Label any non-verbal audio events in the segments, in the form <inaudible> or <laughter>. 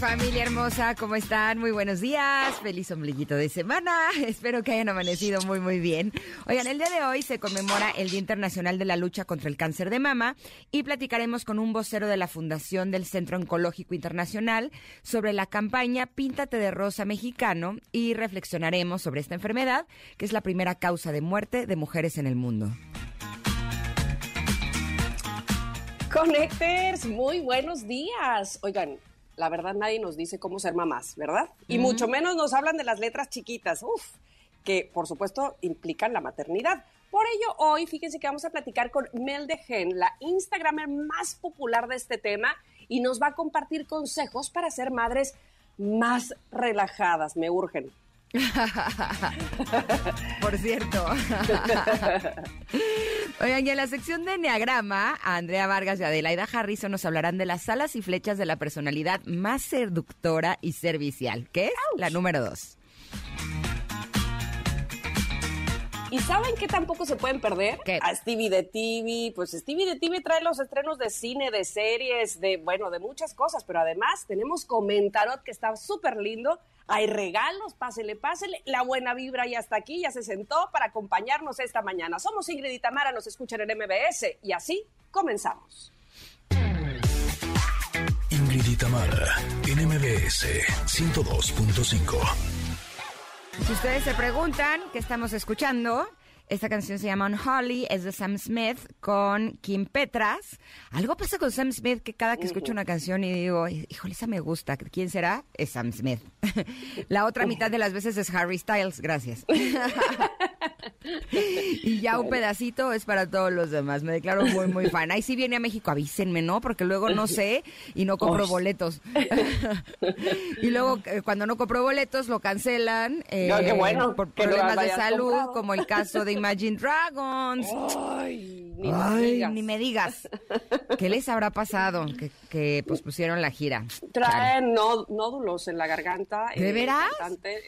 Familia hermosa, ¿cómo están? Muy buenos días, feliz ombliguito de semana, <laughs> espero que hayan amanecido muy muy bien. Oigan, el día de hoy se conmemora el Día Internacional de la Lucha contra el Cáncer de Mama y platicaremos con un vocero de la Fundación del Centro Oncológico Internacional sobre la campaña Píntate de Rosa Mexicano y reflexionaremos sobre esta enfermedad que es la primera causa de muerte de mujeres en el mundo. Connectors, muy buenos días. Oigan, la verdad nadie nos dice cómo ser mamás, ¿verdad? Y mucho menos nos hablan de las letras chiquitas, uf, que por supuesto implican la maternidad. Por ello, hoy fíjense que vamos a platicar con Mel de Gen, la Instagramer más popular de este tema, y nos va a compartir consejos para ser madres más relajadas. Me urgen. <laughs> Por cierto. <laughs> Oigan, y en la sección de Enneagrama, Andrea Vargas y Adelaida Harrison nos hablarán de las alas y flechas de la personalidad más seductora y servicial, que es la número dos. ¿Y saben qué tampoco se pueden perder? ¿Qué? A Stevie de TV. Pues Stevie de TV trae los estrenos de cine, de series, de, bueno, de muchas cosas. Pero además tenemos Comentarot que está súper lindo. Hay regalos, pásele, pásele. La buena vibra ya está aquí, ya se sentó para acompañarnos esta mañana. Somos Ingrid y Tamara, nos escuchan en MBS. Y así comenzamos. Ingrid y Tamara, en MBS 102.5. Si ustedes se preguntan qué estamos escuchando, esta canción se llama Unholy, es de Sam Smith con Kim Petras. Algo pasa con Sam Smith que cada que escucho una canción y digo, híjole, esa me gusta. ¿Quién será? Es Sam Smith. <laughs> La otra mitad de las veces es Harry Styles, gracias. <laughs> y ya un pedacito es para todos los demás. Me declaro muy, muy fan. Ahí si viene a México, avísenme, ¿no? Porque luego no sé y no compro boletos. <laughs> y luego eh, cuando no compro boletos lo cancelan eh, No, qué bueno por problemas de salud, comprado. como el caso de Imagine Dragons. Ay, ni me Ay, digas. ni me digas. ¿Qué les habrá pasado? Que, que pospusieron la gira. Chale. Trae nó- nódulos en la garganta. ¿De eh, veras?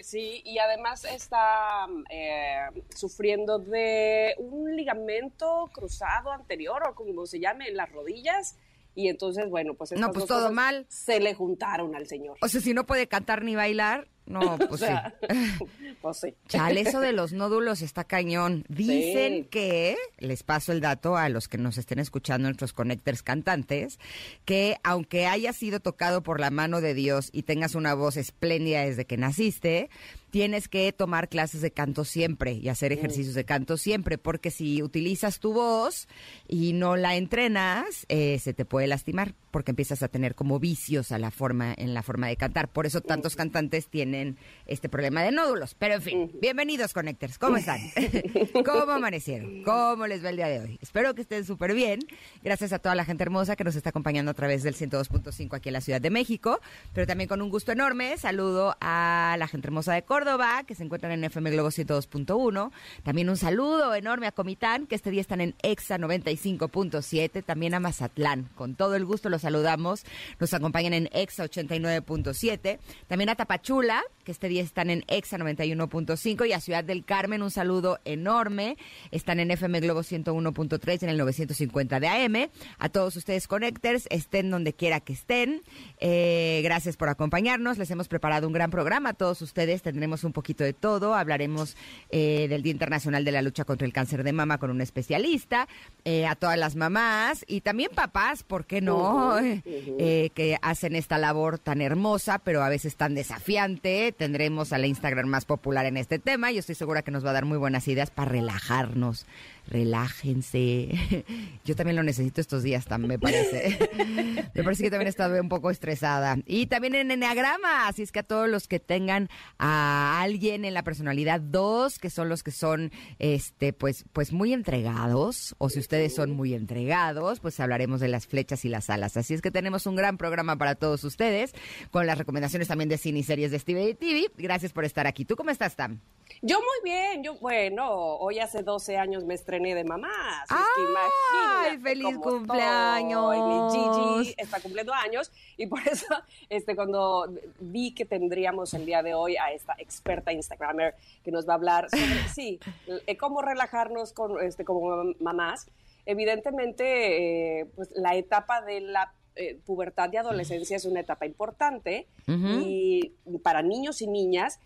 Sí, y además está eh, sufriendo de un ligamento cruzado anterior, o como se llame, en las rodillas. Y entonces, bueno, pues estas No, pues dos todo mal. Se le juntaron al señor. O sea, si no puede cantar ni bailar, no, <laughs> pues O sea, sí. <laughs> pues sí. Chale, eso de <laughs> los nódulos está cañón. Dicen Sí. que, les paso el dato a los que nos estén escuchando, nuestros connectors cantantes, que aunque hayas sido tocado por la mano de Dios y tengas una voz espléndida desde que naciste, tienes que tomar clases de canto siempre y hacer ejercicios de canto siempre, porque si utilizas tu voz y no la entrenas, eh, se te puede lastimar, porque empiezas a tener como vicios a la forma, en la forma de cantar. Por eso tantos cantantes tienen este problema de nódulos. Pero en fin, bienvenidos Connectors, ¿cómo están? <laughs> ¿Cómo amanecieron? ¿Cómo les va el día de hoy? Espero que estén súper bien. Gracias a toda la gente hermosa que nos está acompañando a través del 102.5 aquí en la Ciudad de México, pero también con un gusto enorme saludo a la gente hermosa de Córdoba, que se encuentran en FM Globo 102.1. También un saludo enorme a Comitán, que este día están en EXA 95.7, también a Mazatlán. Con todo el gusto los saludamos. Nos acompañan en EXA 89.7. También a Tapachula, que este día están en EXA 91.5 y a Ciudad del Carmen un saludo enorme. Están en FM Globo 101.3 en el 950 de AM. A todos ustedes connectors, estén donde quiera que estén. Eh, gracias por acompañarnos. Les hemos preparado un gran programa. A todos ustedes tendremos un poquito de todo. Hablaremos eh, del Día Internacional de la Lucha contra el Cáncer de Mama con un especialista. Eh, a todas las mamás y también papás, ¿por qué no? <laughs> Eh, que hacen esta labor tan hermosa, pero a veces tan desafiante. Tendremos a la Instagram más popular en este tema y estoy segura que nos va a dar muy buenas ideas para relajarnos. Relájense. <laughs> Yo también lo necesito estos días, también me parece. <laughs> me parece que también he estado un poco estresada. Y también en Enneagrama, así es que a todos los que tengan a alguien en la personalidad 2, que son los que son este pues pues muy entregados, o si ustedes son muy entregados, pues hablaremos de las flechas y las alas. Así es que tenemos un gran programa para todos ustedes, con las recomendaciones también de cine y series de Steven Ingledy TV. Gracias por estar aquí. ¿Tú cómo estás, Tam? Yo muy bien, yo bueno, hoy hace 12 años me estrené de mamá. ¡Ay, feliz cumpleaños! Gigi está cumpliendo años y por eso este, cuando vi que tendríamos el día de hoy a esta experta Instagramer que nos va a hablar sobre, <laughs> sí, eh, cómo relajarnos con, este, como mamás, evidentemente eh, pues la etapa de la eh, pubertad y adolescencia es una etapa importante y para niños y niñas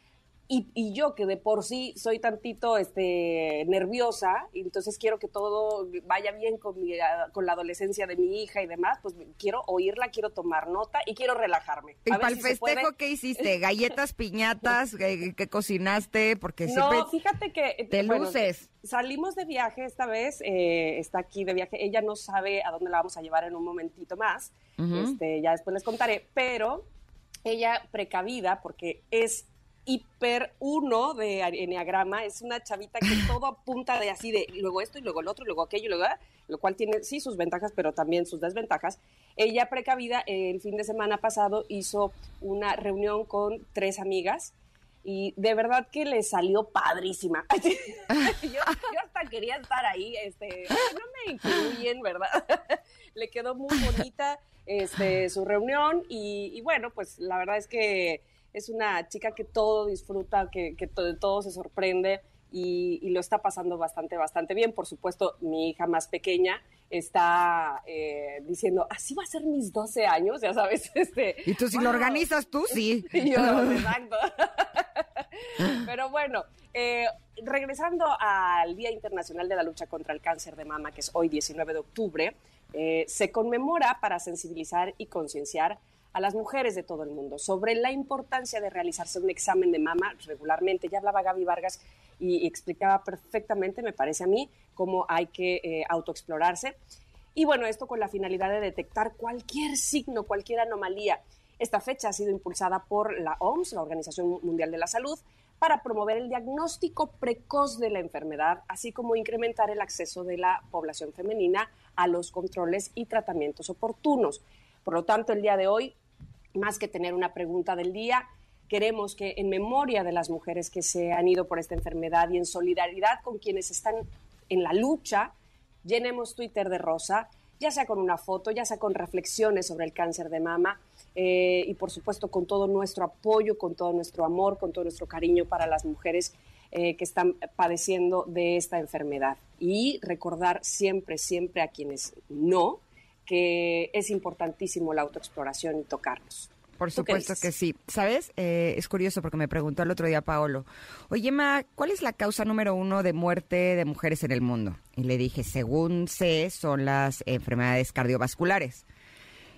y, yo que de por sí soy tantito este, nerviosa, y entonces quiero que todo vaya bien con, mi, con la adolescencia de mi hija y demás, pues quiero oírla, quiero tomar nota y quiero relajarme. ¿Y para el festejo qué hiciste? <laughs> ¿Galletas, piñatas? ¿Qué, cocinaste? Porque No, fíjate que... Eh, te luces. Salimos de viaje esta vez, eh, está aquí de viaje, ella no sabe a dónde la vamos a llevar en un momentito más, este, ya después les contaré, pero ella precavida, porque es hiper uno de enneagrama, es una chavita que todo apunta de así de luego esto y luego el otro y luego aquello y luego lo cual tiene sí sus ventajas pero también sus desventajas. Ella precavida el fin de semana pasado hizo una reunión con tres amigas y de verdad que le salió padrísima. <laughs> yo, hasta quería estar ahí, este, no me incluyen, ¿verdad? <laughs> le quedó muy bonita este, su reunión y, y bueno, pues la verdad es que es una chica que todo disfruta, que, que todo, todo, se sorprende y, lo está pasando bastante, bastante bien. Por supuesto, mi hija más pequeña está eh, diciendo, así va a ser mis 12 años, ya sabes. <laughs> Este, y tú si lo organizas tú, sí. <laughs> Yo, <laughs> exacto. Pero bueno, eh, regresando al Día Internacional de la Lucha contra el Cáncer de Mama, que es hoy 19 de octubre, eh, se conmemora para sensibilizar y concienciar a las mujeres de todo el mundo sobre la importancia de realizarse un examen de mama regularmente. Ya hablaba Gaby Vargas y, explicaba perfectamente, me parece a mí, cómo hay que eh, autoexplorarse. Y bueno, esto con la finalidad de detectar cualquier signo, cualquier anomalía. Esta fecha ha sido impulsada por la OMS, la Organización Mundial de la Salud, para promover el diagnóstico precoz de la enfermedad, así como incrementar el acceso de la población femenina a los controles y tratamientos oportunos. Por lo tanto, el día de hoy más que tener una pregunta del día, queremos que en memoria de las mujeres que se han ido por esta enfermedad y en solidaridad con quienes están en la lucha, llenemos Twitter de rosa, ya sea con una foto, ya sea con reflexiones sobre el cáncer de mama eh, y por supuesto con todo nuestro apoyo, con todo nuestro amor, con todo nuestro cariño para las mujeres eh, que están padeciendo de esta enfermedad. Y recordar siempre, siempre a quienes no, que es importantísimo la autoexploración y tocarnos. Por supuesto que sí. ¿Sabes? Eh, es curioso porque me preguntó el otro día Paolo, oye, Ma, ¿cuál es la causa número uno de muerte de mujeres en el mundo? Y le dije, según sé, son las enfermedades cardiovasculares.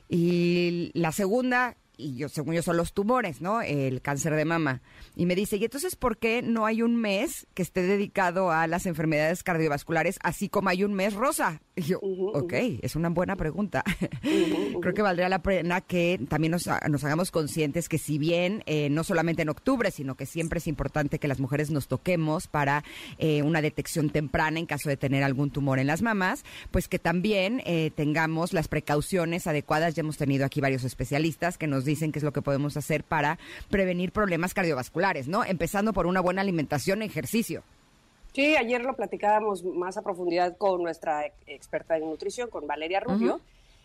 Y la segunda, y yo, según yo, son los tumores, ¿no? El cáncer de mama. Y me dice, ¿y entonces por qué no hay un mes que esté dedicado a las enfermedades cardiovasculares, así como hay un mes rosa? Y yo, ok, es una buena pregunta. <laughs> Creo que valdría la pena que también nos, hagamos conscientes que si bien eh, no solamente en octubre, sino que siempre es importante que las mujeres nos toquemos para eh, una detección temprana en caso de tener algún tumor en las mamas, pues que también eh, tengamos las precauciones adecuadas. Ya hemos tenido aquí varios especialistas que nos dicen qué es lo que podemos hacer para prevenir problemas cardiovasculares, ¿no? Empezando por una buena alimentación y ejercicio. Sí, ayer lo platicábamos más a profundidad con nuestra experta en nutrición, con Valeria Rubio,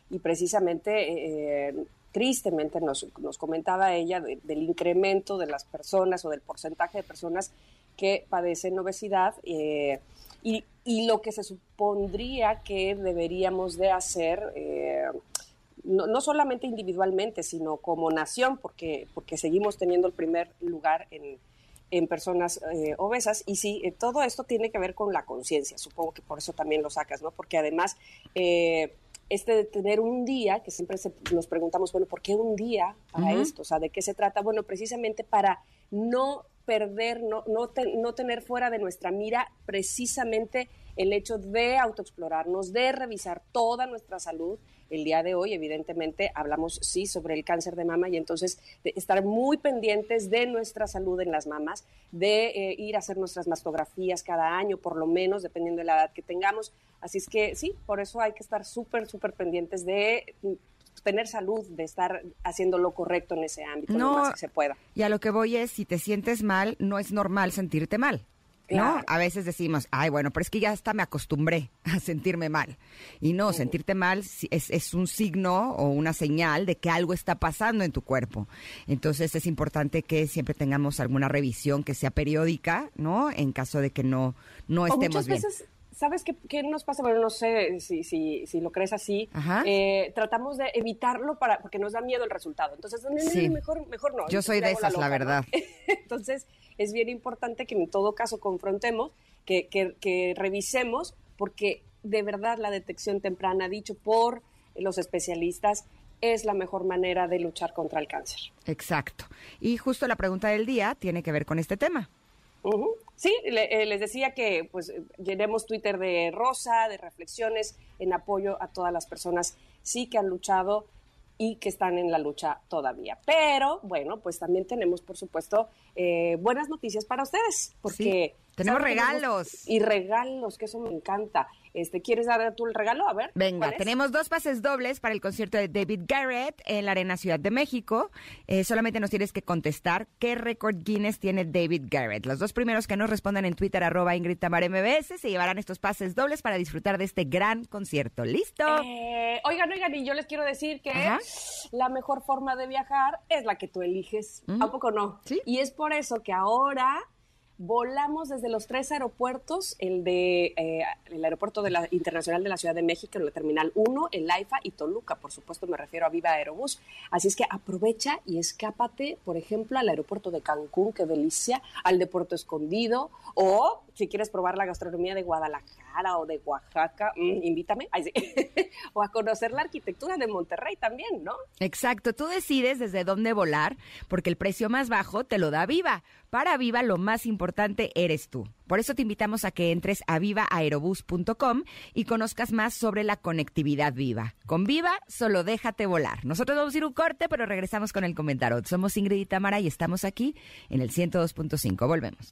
y precisamente, eh, tristemente, nos, comentaba ella del incremento de las personas o del porcentaje de personas que padecen obesidad eh, y, lo que se supondría que deberíamos de hacer. Eh, no, no, solamente individualmente, sino como nación, porque, porque seguimos teniendo el primer lugar en, en personas eh, obesas. Y sí, eh, todo esto tiene que ver con la conciencia, supongo que por eso también lo sacas, ¿no? Porque además, eh, este de tener un día, que siempre nos preguntamos, bueno, ¿por qué un día para esto? O sea, ¿de qué se trata? Bueno, precisamente para no perder, no, no, no tener fuera de nuestra mira precisamente el hecho de autoexplorarnos, de revisar toda nuestra salud, el día de hoy, evidentemente, hablamos sí sobre el cáncer de mama y entonces de estar muy pendientes de nuestra salud en las mamas, de eh, ir a hacer nuestras mastografías cada año, por lo menos, dependiendo de la edad que tengamos. Así es que sí, por eso hay que estar súper, súper pendientes de tener salud, de estar haciendo lo correcto en ese ámbito, lo más que se pueda. Y a lo que voy es, si te sientes mal, no es normal sentirte mal. ¿No? A veces decimos, ay, bueno, pero es que ya hasta me acostumbré a sentirme mal. Y no, sentirte mal es, es, un signo o una señal de que algo está pasando en tu cuerpo. Entonces es importante que siempre tengamos alguna revisión que sea periódica, ¿no? En caso de que no, no estemos bien. ¿Sabes qué, nos pasa? Bueno, no sé si, si, si lo crees así. Eh, tratamos de evitarlo para, porque nos da miedo el resultado. Entonces, mejor, mejor no. Yo soy de esas, la, verdad. <laughs> Entonces, es bien importante que en todo caso confrontemos, que, que, revisemos, porque de verdad la detección temprana, dicho por los especialistas, es la mejor manera de luchar contra el cáncer. Exacto. Y justo la pregunta del día tiene que ver con este tema. Sí, eh, les decía que pues llenemos Twitter de rosa, de reflexiones en apoyo a todas las personas sí que han luchado y que están en la lucha todavía. Pero bueno, pues también tenemos, por supuesto, eh, buenas noticias para ustedes, porque tenemos regalos. Y regalos, que eso me encanta. Este, ¿Quieres dar tú el regalo? A ver. Venga, tenemos dos pases dobles para el concierto de David Garrett en la Arena Ciudad de México. Eh, solamente nos tienes que contestar qué récord Guinness tiene David Garrett. Los dos primeros que nos respondan en Twitter, arroba Ingrid Tamar MBS, se llevarán estos pases dobles para disfrutar de este gran concierto. ¿Listo? Eh, oigan, oigan, y yo les quiero decir que la mejor forma de viajar es la que tú eliges. ¿A poco no? ¿Sí? Y es por eso que ahora Volamos desde los tres aeropuertos, el de eh, el aeropuerto de la, internacional de la Ciudad de México, la Terminal 1, el AIFA y Toluca, por supuesto me refiero a Viva Aerobús. Así es que aprovecha y escápate, por ejemplo, al aeropuerto de Cancún, qué delicia, al de Puerto Escondido, o si quieres probar la gastronomía de Guadalajara o de Oaxaca, mm, invítame, <laughs> o a conocer la arquitectura de Monterrey también, ¿no? Exacto, tú decides desde dónde volar, porque el precio más bajo te lo da Viva. Para Viva lo más importante eres tú. Por eso te invitamos a que entres a vivaaerobus.com y conozcas más sobre la conectividad viva. Con Viva, solo déjate volar. Nosotros vamos a ir un corte, pero regresamos con el comentario. Somos Ingrid y Tamara y estamos aquí en el 102.5. Volvemos.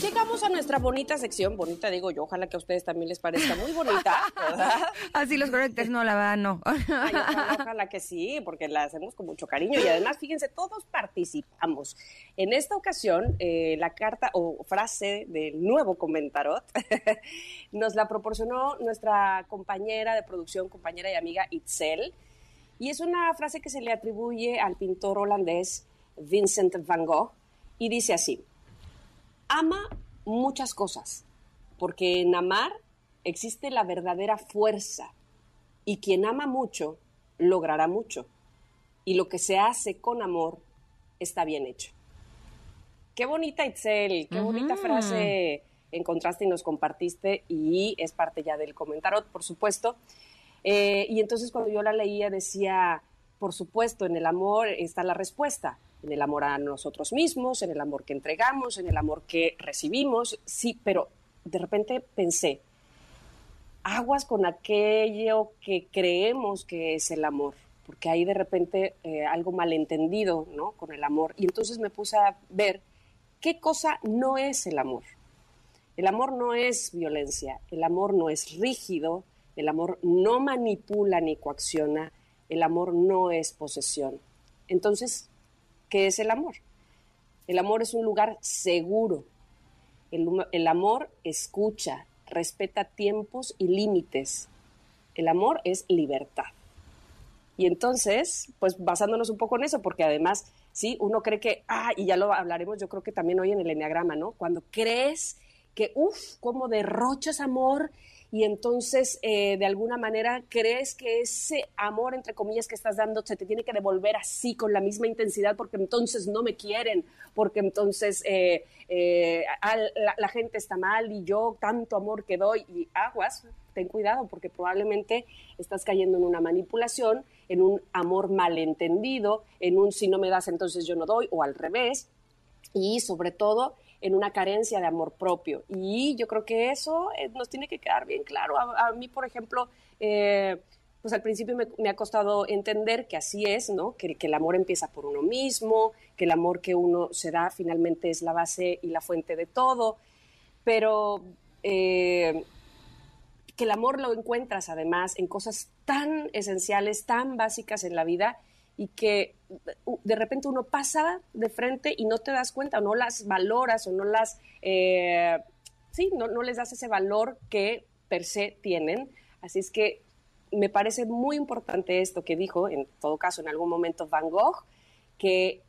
Llegamos a nuestra bonita sección, bonita digo yo, ojalá que a ustedes también les parezca muy bonita, <laughs> ¿verdad? Así los correctores no, la verdad no. ojalá, que sí, porque la hacemos con mucho cariño y además, fíjense, todos participamos. En esta ocasión, eh, la carta o frase del nuevo comentarot <laughs> nos la proporcionó nuestra compañera de producción, compañera y amiga Itzel, y es una frase que se le atribuye al pintor holandés Vincent van Gogh y dice así, ama muchas cosas, porque en amar existe la verdadera fuerza y quien ama mucho logrará mucho y lo que se hace con amor está bien hecho. Qué bonita Itzel, qué bonita frase encontraste y nos compartiste y es parte ya del comentario, por supuesto. Eh, y entonces cuando yo la leía decía, por supuesto, en el amor está la respuesta en el amor a nosotros mismos, en el amor que entregamos, en el amor que recibimos, sí, pero de repente pensé, aguas con aquello que creemos que es el amor, porque hay de repente eh, algo malentendido, ¿no? Con el amor. Y entonces me puse a ver qué cosa no es el amor. El amor no es violencia, el amor no es rígido, el amor no manipula ni coacciona, el amor no es posesión. Entonces, ¿Qué es el amor? El amor es un lugar seguro. El, amor escucha, respeta tiempos y límites. El amor es libertad. Y entonces, pues basándonos un poco en eso, porque además, sí, uno cree que, ah, y ya lo hablaremos, yo creo que también hoy en el enneagrama, ¿no? Cuando crees que, uff, cómo derrochas amor y entonces eh, de alguna manera crees que ese amor, entre comillas, que estás dando se te tiene que devolver así, con la misma intensidad, porque entonces no me quieren, porque entonces eh, eh, la, gente está mal y yo tanto amor que doy y aguas, ten cuidado, porque probablemente estás cayendo en una manipulación, en un amor malentendido, en un si no me das entonces yo no doy, o al revés, y sobre todo en una carencia de amor propio. Y yo creo que eso eh, nos tiene que quedar bien claro. A, mí, por ejemplo, eh, pues al principio me, ha costado entender que así es, ¿no? Que, el amor empieza por uno mismo, que el amor que uno se da finalmente es la base y la fuente de todo, pero eh, que el amor lo encuentras además en cosas tan esenciales, tan básicas en la vida y que de repente uno pasa de frente y no te das cuenta, o no las valoras o no las, eh, sí, no, no les das ese valor que per se tienen. Así es que me parece muy importante esto que dijo, en todo caso, en algún momento Van Gogh, que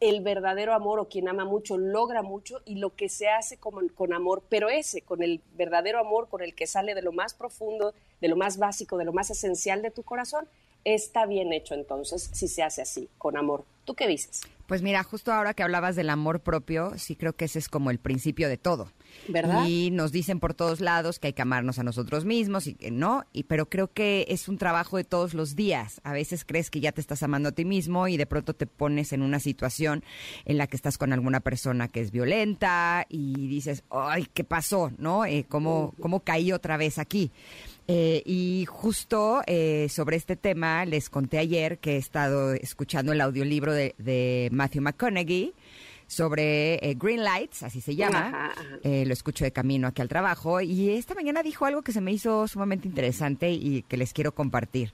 el verdadero amor o quien ama mucho logra mucho y lo que se hace con, con, amor, pero ese, con el verdadero amor, con el que sale de lo más profundo, de lo más básico, de lo más esencial de tu corazón, está bien hecho entonces si se hace así, con amor. ¿Tú qué dices? Pues mira, justo ahora que hablabas del amor propio, sí creo que ese es como el principio de todo. ¿Verdad? Y nos dicen por todos lados que hay que amarnos a nosotros mismos y que no, y pero creo que es un trabajo de todos los días. A veces crees que ya te estás amando a ti mismo y de pronto te pones en una situación en la que estás con alguna persona que es violenta y dices, "Ay, ¿qué pasó?", ¿no? Eh, ¿cómo cómo caí otra vez aquí? Eh, y justo eh, sobre este tema les conté ayer que he estado escuchando el audiolibro de, Matthew McConaughey sobre eh, Green Lights, así se llama. lo escucho de camino aquí al trabajo y esta mañana dijo algo que se me hizo sumamente interesante y que les quiero compartir.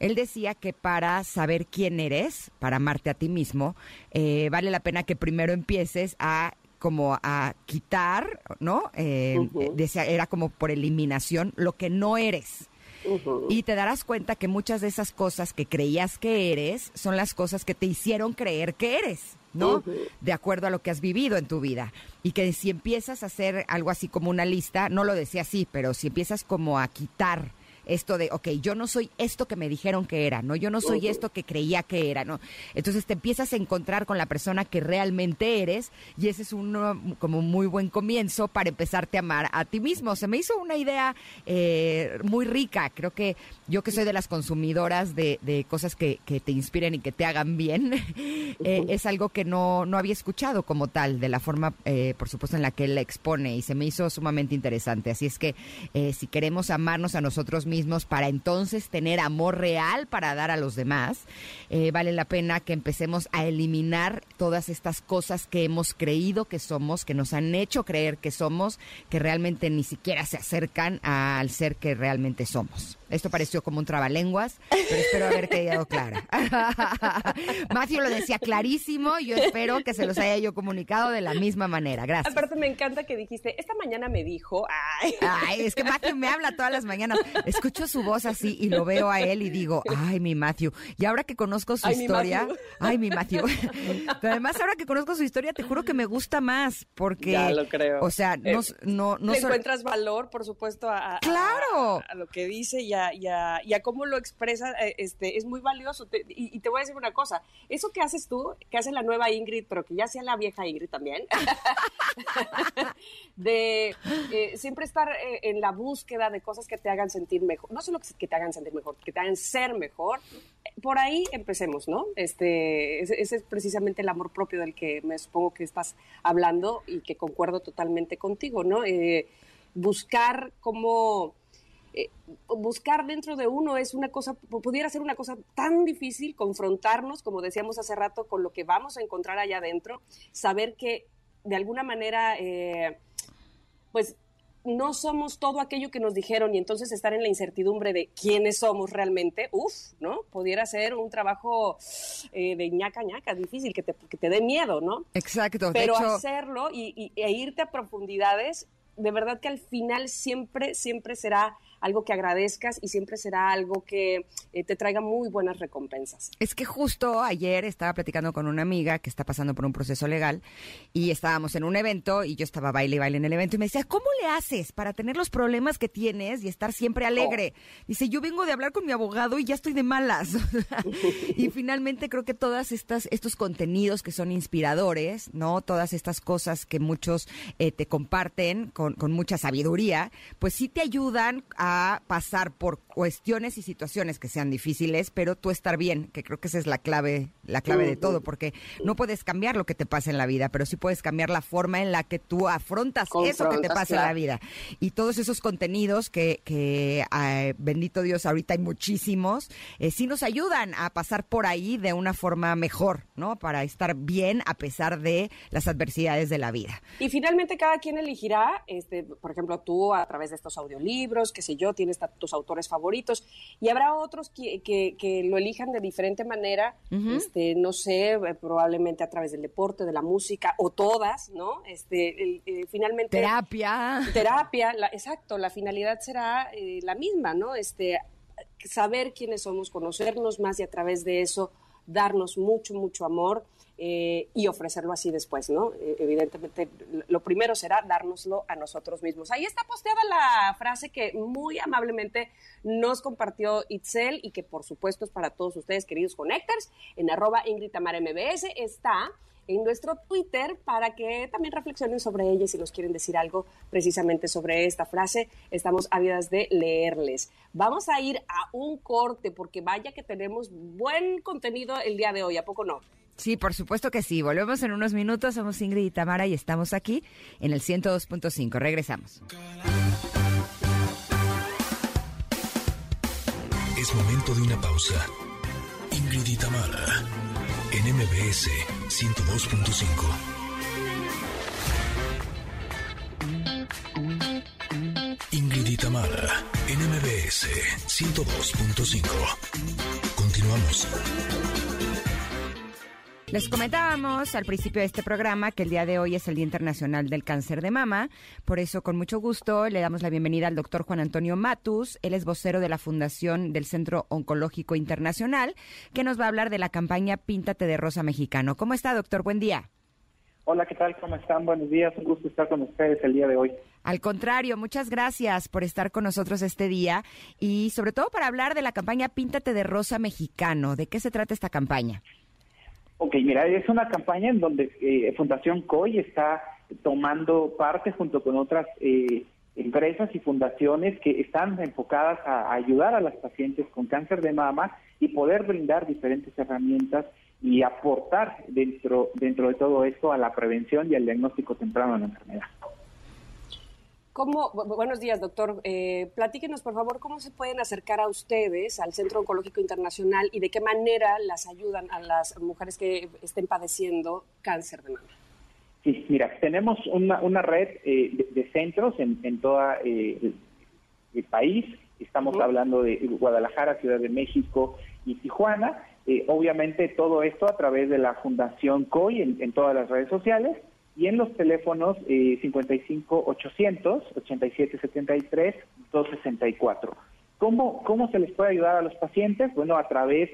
Él decía que para saber quién eres, para amarte a ti mismo, vale la pena que primero empieces a como a quitar, ¿no? Eh, era como por eliminación lo que no eres. Y te darás cuenta que muchas de esas cosas que creías que eres son las cosas que te hicieron creer que eres, ¿no? De acuerdo a lo que has vivido en tu vida. Y que si empiezas a hacer algo así como una lista, no lo decía así, pero si empiezas como a quitar esto de, ok, yo no soy esto que me dijeron que era, ¿no? Yo no soy esto que creía que era, ¿no? Entonces te empiezas a encontrar con la persona que realmente eres y ese es un como muy buen comienzo para empezarte a amar a ti mismo. Se me hizo una idea eh, muy rica. Creo que yo que soy de las consumidoras de, cosas que, te inspiren y que te hagan bien, <laughs> eh, es algo que no, no había escuchado como tal, de la forma, eh, por supuesto, en la que él la expone y se me hizo sumamente interesante. Así es que si queremos amarnos a nosotros mismos, para entonces tener amor real para dar a los demás, eh, vale la pena que empecemos a eliminar todas estas cosas que hemos creído que somos, que nos han hecho creer que somos, que realmente ni siquiera se acercan al ser que realmente somos. Esto pareció como un trabalenguas, pero espero haber quedado clara. <laughs> Matthew lo decía clarísimo y yo espero que se los haya yo comunicado de la misma manera. Gracias. Aparte me encanta que dijiste, esta mañana me dijo, ay. Ay, es que Matthew me habla todas las mañanas. Escucho su voz así y lo veo a él y digo, ay, mi Matthew. Y ahora que conozco su historia, ay, mi Matthew. <laughs> Pero además, ahora que conozco su historia, te juro que me gusta más porque, ya lo creo. o sea, no, eh, no, no, Le encuentras valor, por supuesto, a, claro. a, lo que dice y a, y a, cómo lo expresa, eh, este, es muy valioso. y, te voy a decir una cosa, eso que haces tú, que hace la nueva Ingrid, pero que ya sea la vieja Ingrid también, <laughs> de eh, siempre estar en la búsqueda de cosas que te hagan sentir mejor, no solo que te hagan sentir mejor, que te hagan ser mejor, por ahí empecemos, ¿no? Este, ese, es precisamente el amor propio del que me supongo que estás hablando y que concuerdo totalmente contigo, ¿no? Eh, buscar cómo... Eh, buscar dentro de uno es una cosa, pudiera ser una cosa tan difícil, confrontarnos, como decíamos hace rato, con lo que vamos a encontrar allá adentro, saber que de alguna manera, eh, pues no somos todo aquello que nos dijeron y entonces estar en la incertidumbre de quiénes somos realmente, uff, ¿no? Pudiera ser un trabajo eh, de ñaca ñaca, difícil, que te, que te dé miedo, ¿no? Exacto. Pero hacerlo y, e irte a profundidades, de verdad que al final siempre, siempre será algo que agradezcas y siempre será algo que eh, te traiga muy buenas recompensas. Es que justo ayer estaba platicando con una amiga que está pasando por un proceso legal y estábamos en un evento y yo estaba baile y baile en el evento y me decía, ¿cómo le haces para tener los problemas que tienes y estar siempre alegre? Oh. Dice, yo vengo de hablar con mi abogado y ya estoy de malas. <laughs> y <laughs> finalmente creo que todas estas estos contenidos que son inspiradores, ¿no? Todas estas cosas que muchos eh, te comparten con, con mucha sabiduría, pues sí te ayudan a pasar por cuestiones y situaciones que sean difíciles, pero tú estar bien, que creo que esa es la clave, la clave de todo, porque no puedes cambiar lo que te pasa en la vida, pero sí puedes cambiar la forma en la que tú afrontas eso que te pasa en la vida. Y todos esos contenidos que, que bendito Dios, ahorita hay muchísimos, eh, sí nos ayudan a pasar por ahí de una forma mejor, ¿no? Para estar bien a pesar de las adversidades de la vida. Y finalmente cada quien elegirá, este, por ejemplo, tú a través de estos audiolibros, qué sé yo, tienes tus autores favoritos, y habrá otros que, que, lo elijan de diferente manera, este, no sé, eh, probablemente a través del deporte, de la música, o todas, ¿no? Este, eh, finalmente... Terapia. Terapia, exacto, la finalidad será eh, la misma, ¿no? Este, saber quiénes somos, conocernos más y a través de eso darnos mucho, mucho amor eh, y ofrecerlo así después, ¿no? Eh, evidentemente, lo primero será dárnoslo a nosotros mismos. Ahí está posteada la frase que muy amablemente nos compartió Itzel y que por supuesto es para todos ustedes, queridos connectors, en arroba Ingrid MBS está en nuestro Twitter para que también reflexionen sobre ella y si nos quieren decir algo precisamente sobre esta frase, estamos ávidas de leerles. Vamos a ir a un corte porque vaya que tenemos buen contenido el día de hoy, ¿a poco no? Sí, por supuesto que sí. Volvemos en unos minutos. Somos Ingrid y Tamara y estamos aquí en el 102.5. Regresamos. Es momento de una pausa. Ingrid y Tamara en MBS 102.5. Ingrid y Tamara en MBS 102.5. Continuamos. Les comentábamos al principio de este programa que el día de hoy es el Día Internacional del Cáncer de Mama. Por eso, con mucho gusto, le damos la bienvenida al doctor Juan Antonio Matus. Él es vocero de la Fundación del Centro Oncológico Internacional, que nos va a hablar de la campaña Píntate de Rosa Mexicano. ¿Cómo está, doctor? Buen día. Hola, ¿qué tal? ¿Cómo están? Buenos días. Un gusto estar con ustedes el día de hoy. Al contrario, muchas gracias por estar con nosotros este día y sobre todo para hablar de la campaña Píntate de Rosa Mexicano. ¿De qué se trata esta campaña? Ok, mira, es una campaña en donde eh, Fundación COI está tomando parte junto con otras eh, empresas y fundaciones que están enfocadas a, ayudar a las pacientes con cáncer de mama y poder brindar diferentes herramientas y aportar dentro, dentro de todo esto a la prevención y al diagnóstico temprano de la enfermedad buenos días, doctor. Eh, platíquenos, por favor, cómo se pueden acercar a ustedes, al Centro Oncológico Internacional, y de qué manera las ayudan a las mujeres que estén padeciendo cáncer de mama. Sí, mira, tenemos una, red eh, de, centros en, en todo eh, el país. Estamos hablando de Guadalajara, Ciudad de México y Tijuana. obviamente todo esto a través de la Fundación COI en todas las redes sociales y en los teléfonos eh, 55 800 87 73 264. ¿Cómo, ¿Cómo se les puede ayudar a los pacientes? Bueno, a través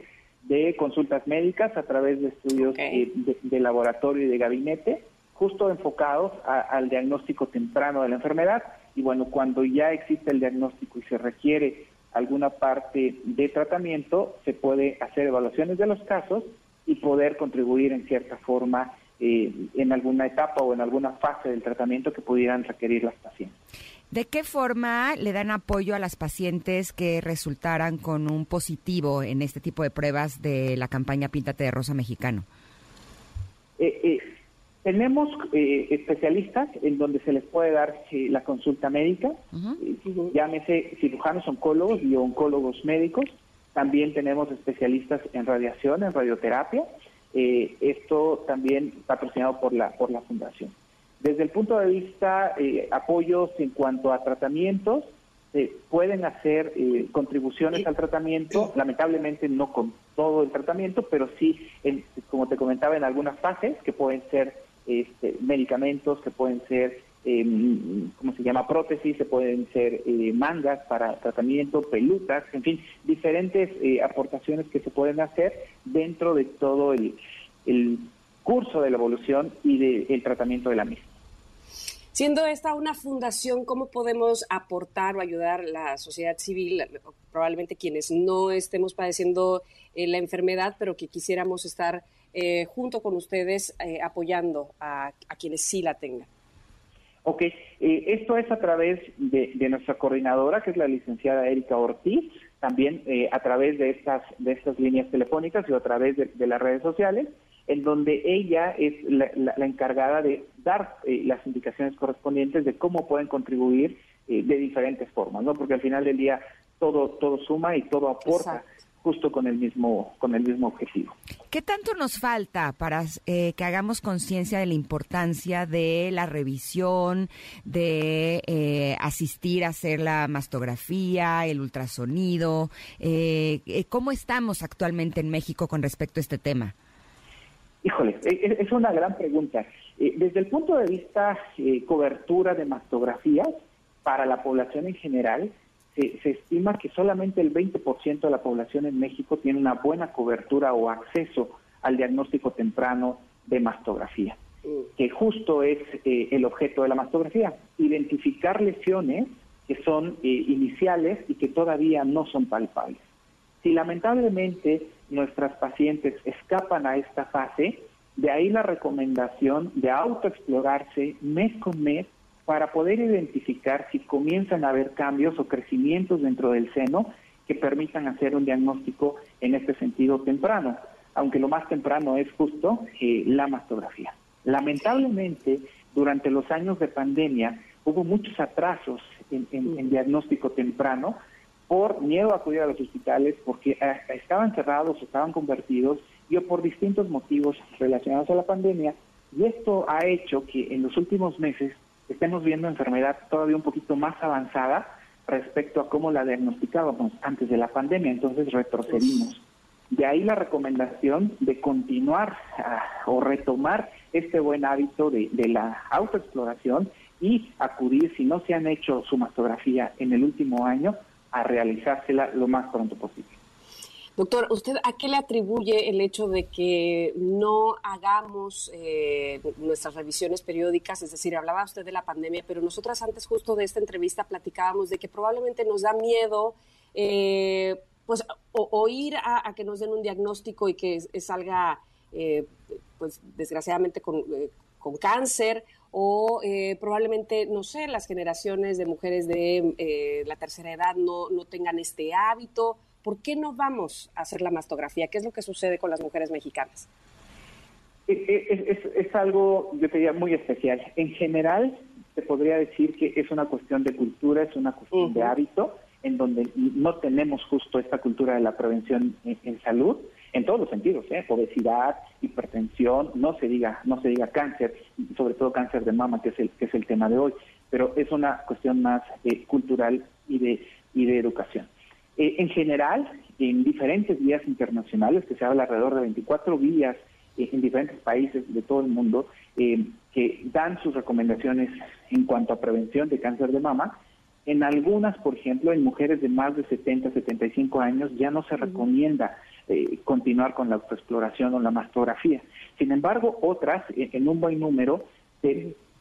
de consultas médicas, a través de estudios eh, de, laboratorio y de gabinete, justo enfocados al diagnóstico temprano de la enfermedad. Y bueno, cuando ya existe el diagnóstico y se requiere alguna parte de tratamiento, se puede hacer evaluaciones de los casos y poder contribuir en cierta forma eh, en alguna etapa o en alguna fase del tratamiento que pudieran requerir las pacientes. ¿De qué forma le dan apoyo a las pacientes que resultaran con un positivo en este tipo de pruebas de la campaña Píntate de Rosa Mexicano? Eh, eh, tenemos especialistas en donde se les puede dar la consulta médica, llámese cirujanos oncólogos y oncólogos médicos. También tenemos especialistas en radiación, en radioterapia eh, esto también patrocinado por la, por la Fundación. Desde el punto de vista eh, apoyos en cuanto a tratamientos, se pueden hacer eh, contribuciones al tratamiento, lamentablemente no con todo el tratamiento, pero sí, como te comentaba, en algunas fases que pueden ser este, medicamentos, que pueden ser eh, ¿cómo se llama? Prótesis, se pueden ser eh, mangas para tratamiento, pelucas, en fin, diferentes eh, aportaciones que se pueden hacer dentro de todo el, curso de la evolución y del tratamiento de la misma. Siendo esta una fundación, ¿cómo podemos aportar o ayudar a la sociedad civil, probablemente quienes no estemos padeciendo eh, la enfermedad, pero que quisiéramos estar junto con ustedes apoyando a quienes sí la tengan? Ok, eh, esto es a través de, nuestra coordinadora, que es la licenciada Erika Ortiz. también eh, a través de estas, de estas líneas telefónicas y a través de, las redes sociales, en donde ella es la, encargada de dar eh, las indicaciones correspondientes de cómo pueden contribuir eh, de diferentes formas, ¿no? Porque al final del día todo todo suma y todo aporta justo con el mismo con el mismo objetivo. ¿Qué tanto nos falta para eh, que hagamos conciencia de la importancia de la revisión, de eh, asistir a hacer la mastografía, el ultrasonido? Eh, ¿Cómo estamos actualmente en México con respecto a este tema? Híjole, e, e, es una gran pregunta. Desde el punto de vista cobertura de mastografías para la población en general, se, estima que solamente el 20% de la población en México tiene una buena cobertura o acceso al diagnóstico temprano de mastografía, mm. que justo es eh, el objeto de la mastografía, identificar lesiones que son eh, iniciales y que todavía no son palpables. Si lamentablemente nuestras pacientes escapan a esta fase, de ahí la recomendación de autoexplorarse mes con mes para poder identificar si comienzan a haber cambios o crecimientos dentro del seno que permitan hacer un diagnóstico en este sentido temprano, aunque lo más temprano es justo eh, la mastografía. Lamentablemente, durante los años de pandemia hubo muchos atrasos en, diagnóstico temprano por miedo a acudir a los hospitales, porque eh, estaban cerrados, estaban convertidos, y por distintos motivos relacionados a la pandemia, y esto ha hecho que en los últimos meses estemos viendo enfermedad todavía un poquito más avanzada respecto a cómo la diagnosticábamos antes de la pandemia, entonces retrocedimos. De ahí la recomendación de continuar ah, o retomar este buen hábito de, de la autoexploración y acudir, si no se han hecho su mastografía en el último año, a realizársela lo más pronto posible. Doctor, ¿usted a qué le atribuye el hecho de que no hagamos eh, nuestras revisiones periódicas? Es decir, hablaba usted de la pandemia, pero nosotras antes justo de esta entrevista platicábamos de que probablemente nos da miedo eh, pues o, ir a, que nos den un diagnóstico y que salga eh, pues desgraciadamente con, con cáncer o probablemente, no sé, las generaciones de mujeres de la tercera edad no, no tengan este hábito. ¿Por qué no vamos a hacer la mastografía? ¿Qué es lo que sucede con las mujeres mexicanas? Es, algo, yo te diría, muy especial. En general, te podría decir que es una cuestión de cultura, es una cuestión de hábito, en donde no tenemos justo esta cultura de la prevención en, salud, en todos los sentidos, ¿eh? obesidad, hipertensión, no se diga, no se diga cáncer, sobre todo cáncer de mama, que es el, que es el tema de hoy, pero es una cuestión más eh, cultural y de, y de educación. Eh, en general, en diferentes vías internacionales, que se habla alrededor de 24 vías eh, en diferentes países de todo el mundo, eh, que dan sus recomendaciones en cuanto a prevención de cáncer de mama. En algunas, por ejemplo, en mujeres de más de 70, 75 años, ya no se recomienda continuar con la autoexploración o la mastografía. Sin embargo, otras, en un buen número,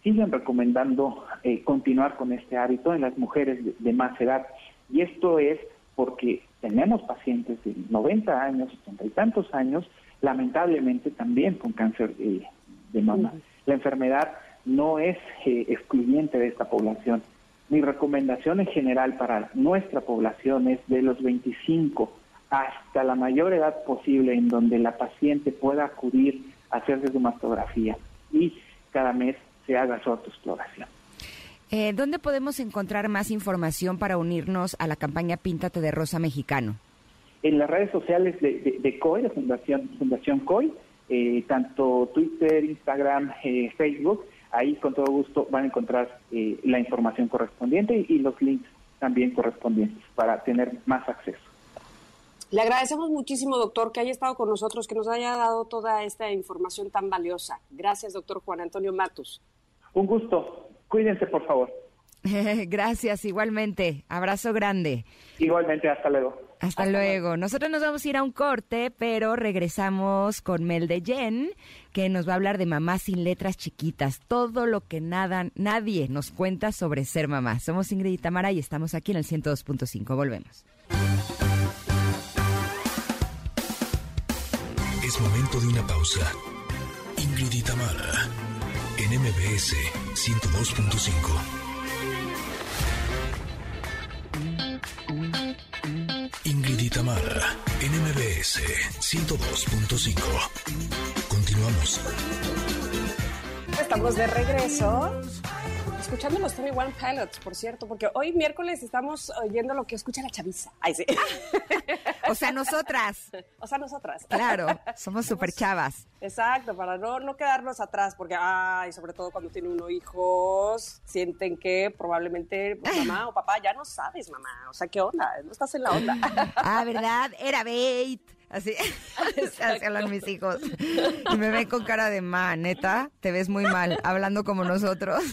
siguen recomendando continuar con este hábito en las mujeres de más edad. Y esto es porque tenemos pacientes de 90 años, 80 y tantos años, lamentablemente también con cáncer de mama. La enfermedad no es eh, excluyente de esta población. Mi recomendación en general para nuestra población es de los 25 hasta la mayor edad posible en donde la paciente pueda acudir a hacerse su mastografía y cada mes se haga su autoexploración. Eh, ¿Dónde podemos encontrar más información para unirnos a la campaña Píntate de Rosa Mexicano? En las redes sociales de, COI, de Fundación, Fundación COI, eh, tanto Twitter, Instagram, eh, Facebook, ahí con todo gusto van a encontrar la información correspondiente y, los links también correspondientes para tener más acceso. Le agradecemos muchísimo, doctor, que haya estado con nosotros, que nos haya dado toda esta información tan valiosa. Gracias, doctor Juan Antonio Matus. Un gusto. Cuídense, por favor. <laughs> Gracias, igualmente. Abrazo grande. Igualmente, hasta luego. Hasta, luego. Nosotros nos vamos a ir a un corte, pero regresamos con Mel de Jen, que nos va a hablar de mamás sin letras chiquitas, todo lo que nada, nadie nos cuenta sobre ser mamá. Somos Ingrid y Tamara y estamos aquí en el 102.5. Volvemos. Es momento de una pausa. Ingrid y Tamara MBS 102.5. Ingrid Itamara, en 102.5. Continuamos. Estamos de regreso escuchando los Tony One Pilots, por cierto, porque hoy miércoles estamos oyendo lo que escucha la chaviza. Ay, sí. <laughs> O sea, nosotras. O sea, nosotras. Claro, somos súper chavas. Exacto, para no, no quedarnos atrás, porque, ay, sobre todo cuando tiene uno hijos, sienten que probablemente pues, mamá o papá ya no sabes, mamá. O sea, ¿qué onda? No estás en la onda. Ah, ¿verdad? Era bait. Así, <laughs> así hablan mis hijos. Y me ven con cara de ma, neta, te ves muy mal, hablando como nosotros.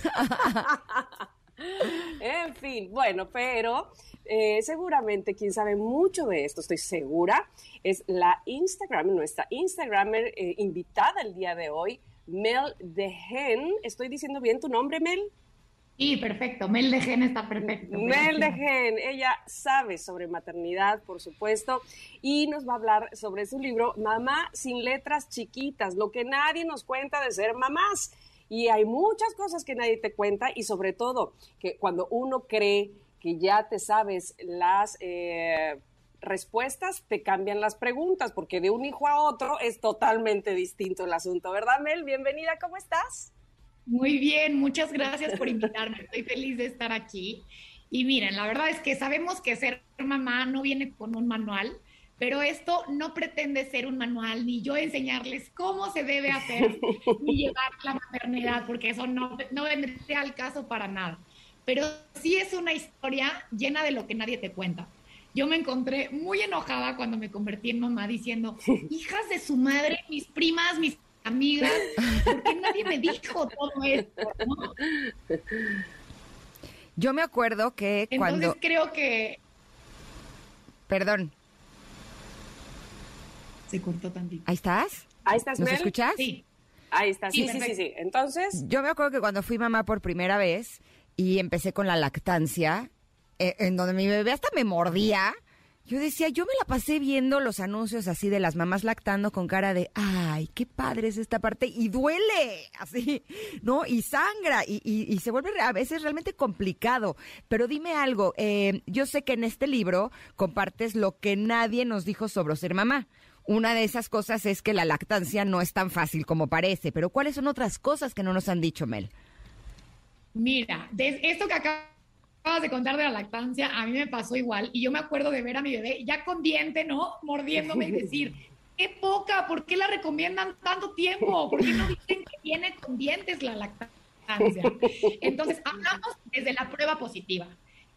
<laughs> en fin, bueno, pero eh, seguramente quien sabe mucho de esto, estoy segura, es la Instagram, nuestra Instagramer eh, invitada el día de hoy, Mel Dehen. ¿Estoy diciendo bien tu nombre, Mel? Sí, perfecto. Mel de Gen está perfecto. Mel de Gen, ella sabe sobre maternidad, por supuesto, y nos va a hablar sobre su libro Mamá sin letras chiquitas, lo que nadie nos cuenta de ser mamás. Y hay muchas cosas que nadie te cuenta y sobre todo que cuando uno cree que ya te sabes las eh, respuestas, te cambian las preguntas, porque de un hijo a otro es totalmente distinto el asunto, ¿verdad, Mel? Bienvenida, ¿cómo estás? Muy bien, muchas gracias por invitarme. Estoy feliz de estar aquí. Y miren, la verdad es que sabemos que ser mamá no viene con un manual, pero esto no pretende ser un manual, ni yo enseñarles cómo se debe hacer, <laughs> ni llevar la maternidad, porque eso no, no vendría al caso para nada. Pero sí es una historia llena de lo que nadie te cuenta. Yo me encontré muy enojada cuando me convertí en mamá diciendo, <laughs> hijas de su madre, mis primas, mis amigas, porque nadie me dijo todo esto? Yo me acuerdo que cuando... Entonces creo que... Perdón. Se cortó tantito. ¿Ahí estás? ¿Ahí estás, ¿Nos escuchas? Sí. Ahí está, sí, sí, sí, sí. Entonces... Yo me acuerdo que cuando fui mamá por primera vez y empecé con la lactancia, eh, en donde mi bebé hasta me mordía, yo decía, yo me la pasé viendo los anuncios así de las mamás lactando con cara de, ay, qué padre es esta parte, y duele, así, ¿no? Y sangra, y, y, se vuelve a veces realmente complicado. Pero dime algo, eh, yo sé que en este libro compartes lo que nadie nos dijo sobre ser mamá. Una de esas cosas es que la lactancia no es tan fácil como parece, pero ¿cuáles son otras cosas que no nos han dicho, Mel? Mira, de esto que acá acabas de contar de la lactancia, a mí me pasó igual y yo me acuerdo de ver a mi bebé ya con diente, ¿no? Mordiéndome y <laughs> decir, qué poca, ¿por qué la recomiendan tanto tiempo? ¿Por qué no dicen que viene con dientes la lactancia? Entonces, hablamos desde la prueba positiva,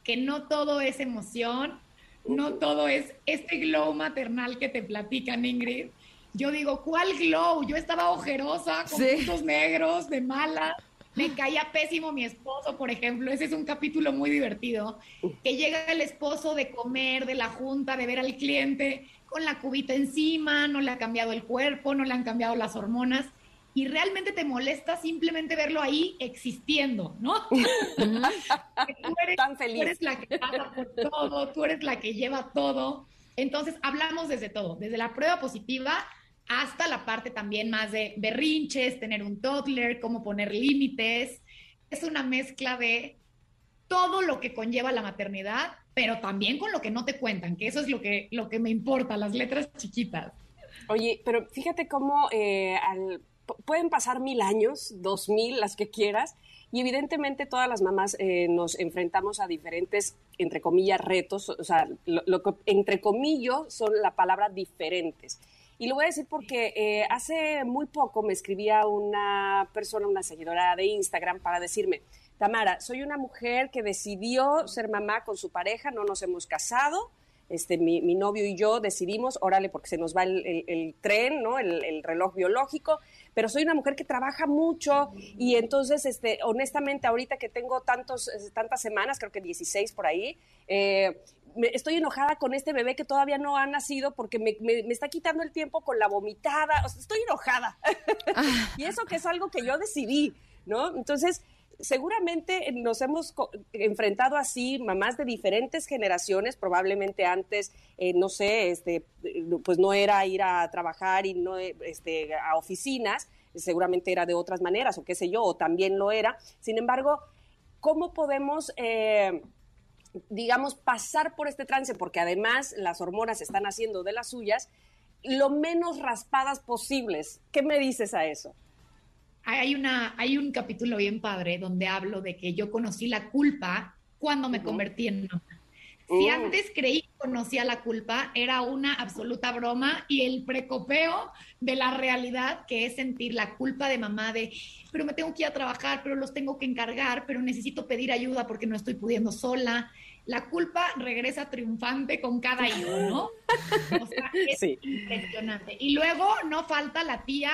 que no todo es emoción, no todo es este glow maternal que te platican, Ingrid. Yo digo, ¿cuál glow? Yo estaba ojerosa, con puntos negros, de mala me caía pésimo mi esposo, por ejemplo. Ese es un capítulo muy divertido. Que llega el esposo de comer, de la junta, de ver al cliente con la cubita encima, no le ha cambiado el cuerpo, no le han cambiado las hormonas. Y realmente te molesta simplemente verlo ahí existiendo, ¿no? <laughs> tú eres, Tan feliz. Tú eres la que pasa por todo, tú eres la que lleva todo. Entonces, hablamos desde todo, desde la prueba positiva hasta la parte también más de berrinches, tener un toddler, cómo poner límites. Es una mezcla de todo lo que conlleva la maternidad, pero también con lo que no te cuentan, que eso es lo que, lo que me importa, las letras chiquitas. Oye, pero fíjate cómo eh, pueden pasar mil años, dos mil, las que quieras, y evidentemente todas las mamás eh, nos enfrentamos a diferentes, entre comillas, retos, o sea, lo, lo que entre comillas son la palabra diferentes. Y lo voy a decir porque eh, hace muy poco me escribía una persona, una seguidora de Instagram, para decirme, Tamara, soy una mujer que decidió ser mamá con su pareja, no nos hemos casado, este, mi, novio y yo decidimos, órale, porque se nos va el, tren, ¿no? El, reloj biológico, pero soy una mujer que trabaja mucho y entonces, este, honestamente, ahorita que tengo tantos, tantas semanas, creo que 16 por ahí, eh, estoy enojada con este bebé que todavía no ha nacido porque me, está quitando el tiempo con la vomitada. estoy enojada. <laughs> Y eso que es algo que yo decidí, ¿no? Entonces, seguramente nos hemos enfrentado así, mamás de diferentes generaciones, probablemente antes, eh, no sé, este, pues no era ir a trabajar y no este, a oficinas, seguramente era de otras maneras, o qué sé yo, o también lo era. Sin embargo, ¿cómo podemos... Eh, digamos, pasar por este trance, porque además las hormonas están haciendo de las suyas, lo menos raspadas posibles. ¿Qué me dices a eso? Hay, una, hay un capítulo bien padre donde hablo de que yo conocí la culpa cuando me convertí en mamá. Si antes creí que conocía la culpa, era una absoluta broma y el precopeo de la realidad que es sentir la culpa de mamá de, pero me tengo que ir a trabajar, pero los tengo que encargar, pero necesito pedir ayuda porque no estoy pudiendo sola. La culpa regresa triunfante con cada <laughs> hijo, ¿no? O sea, es impresionante. Y luego no falta la tía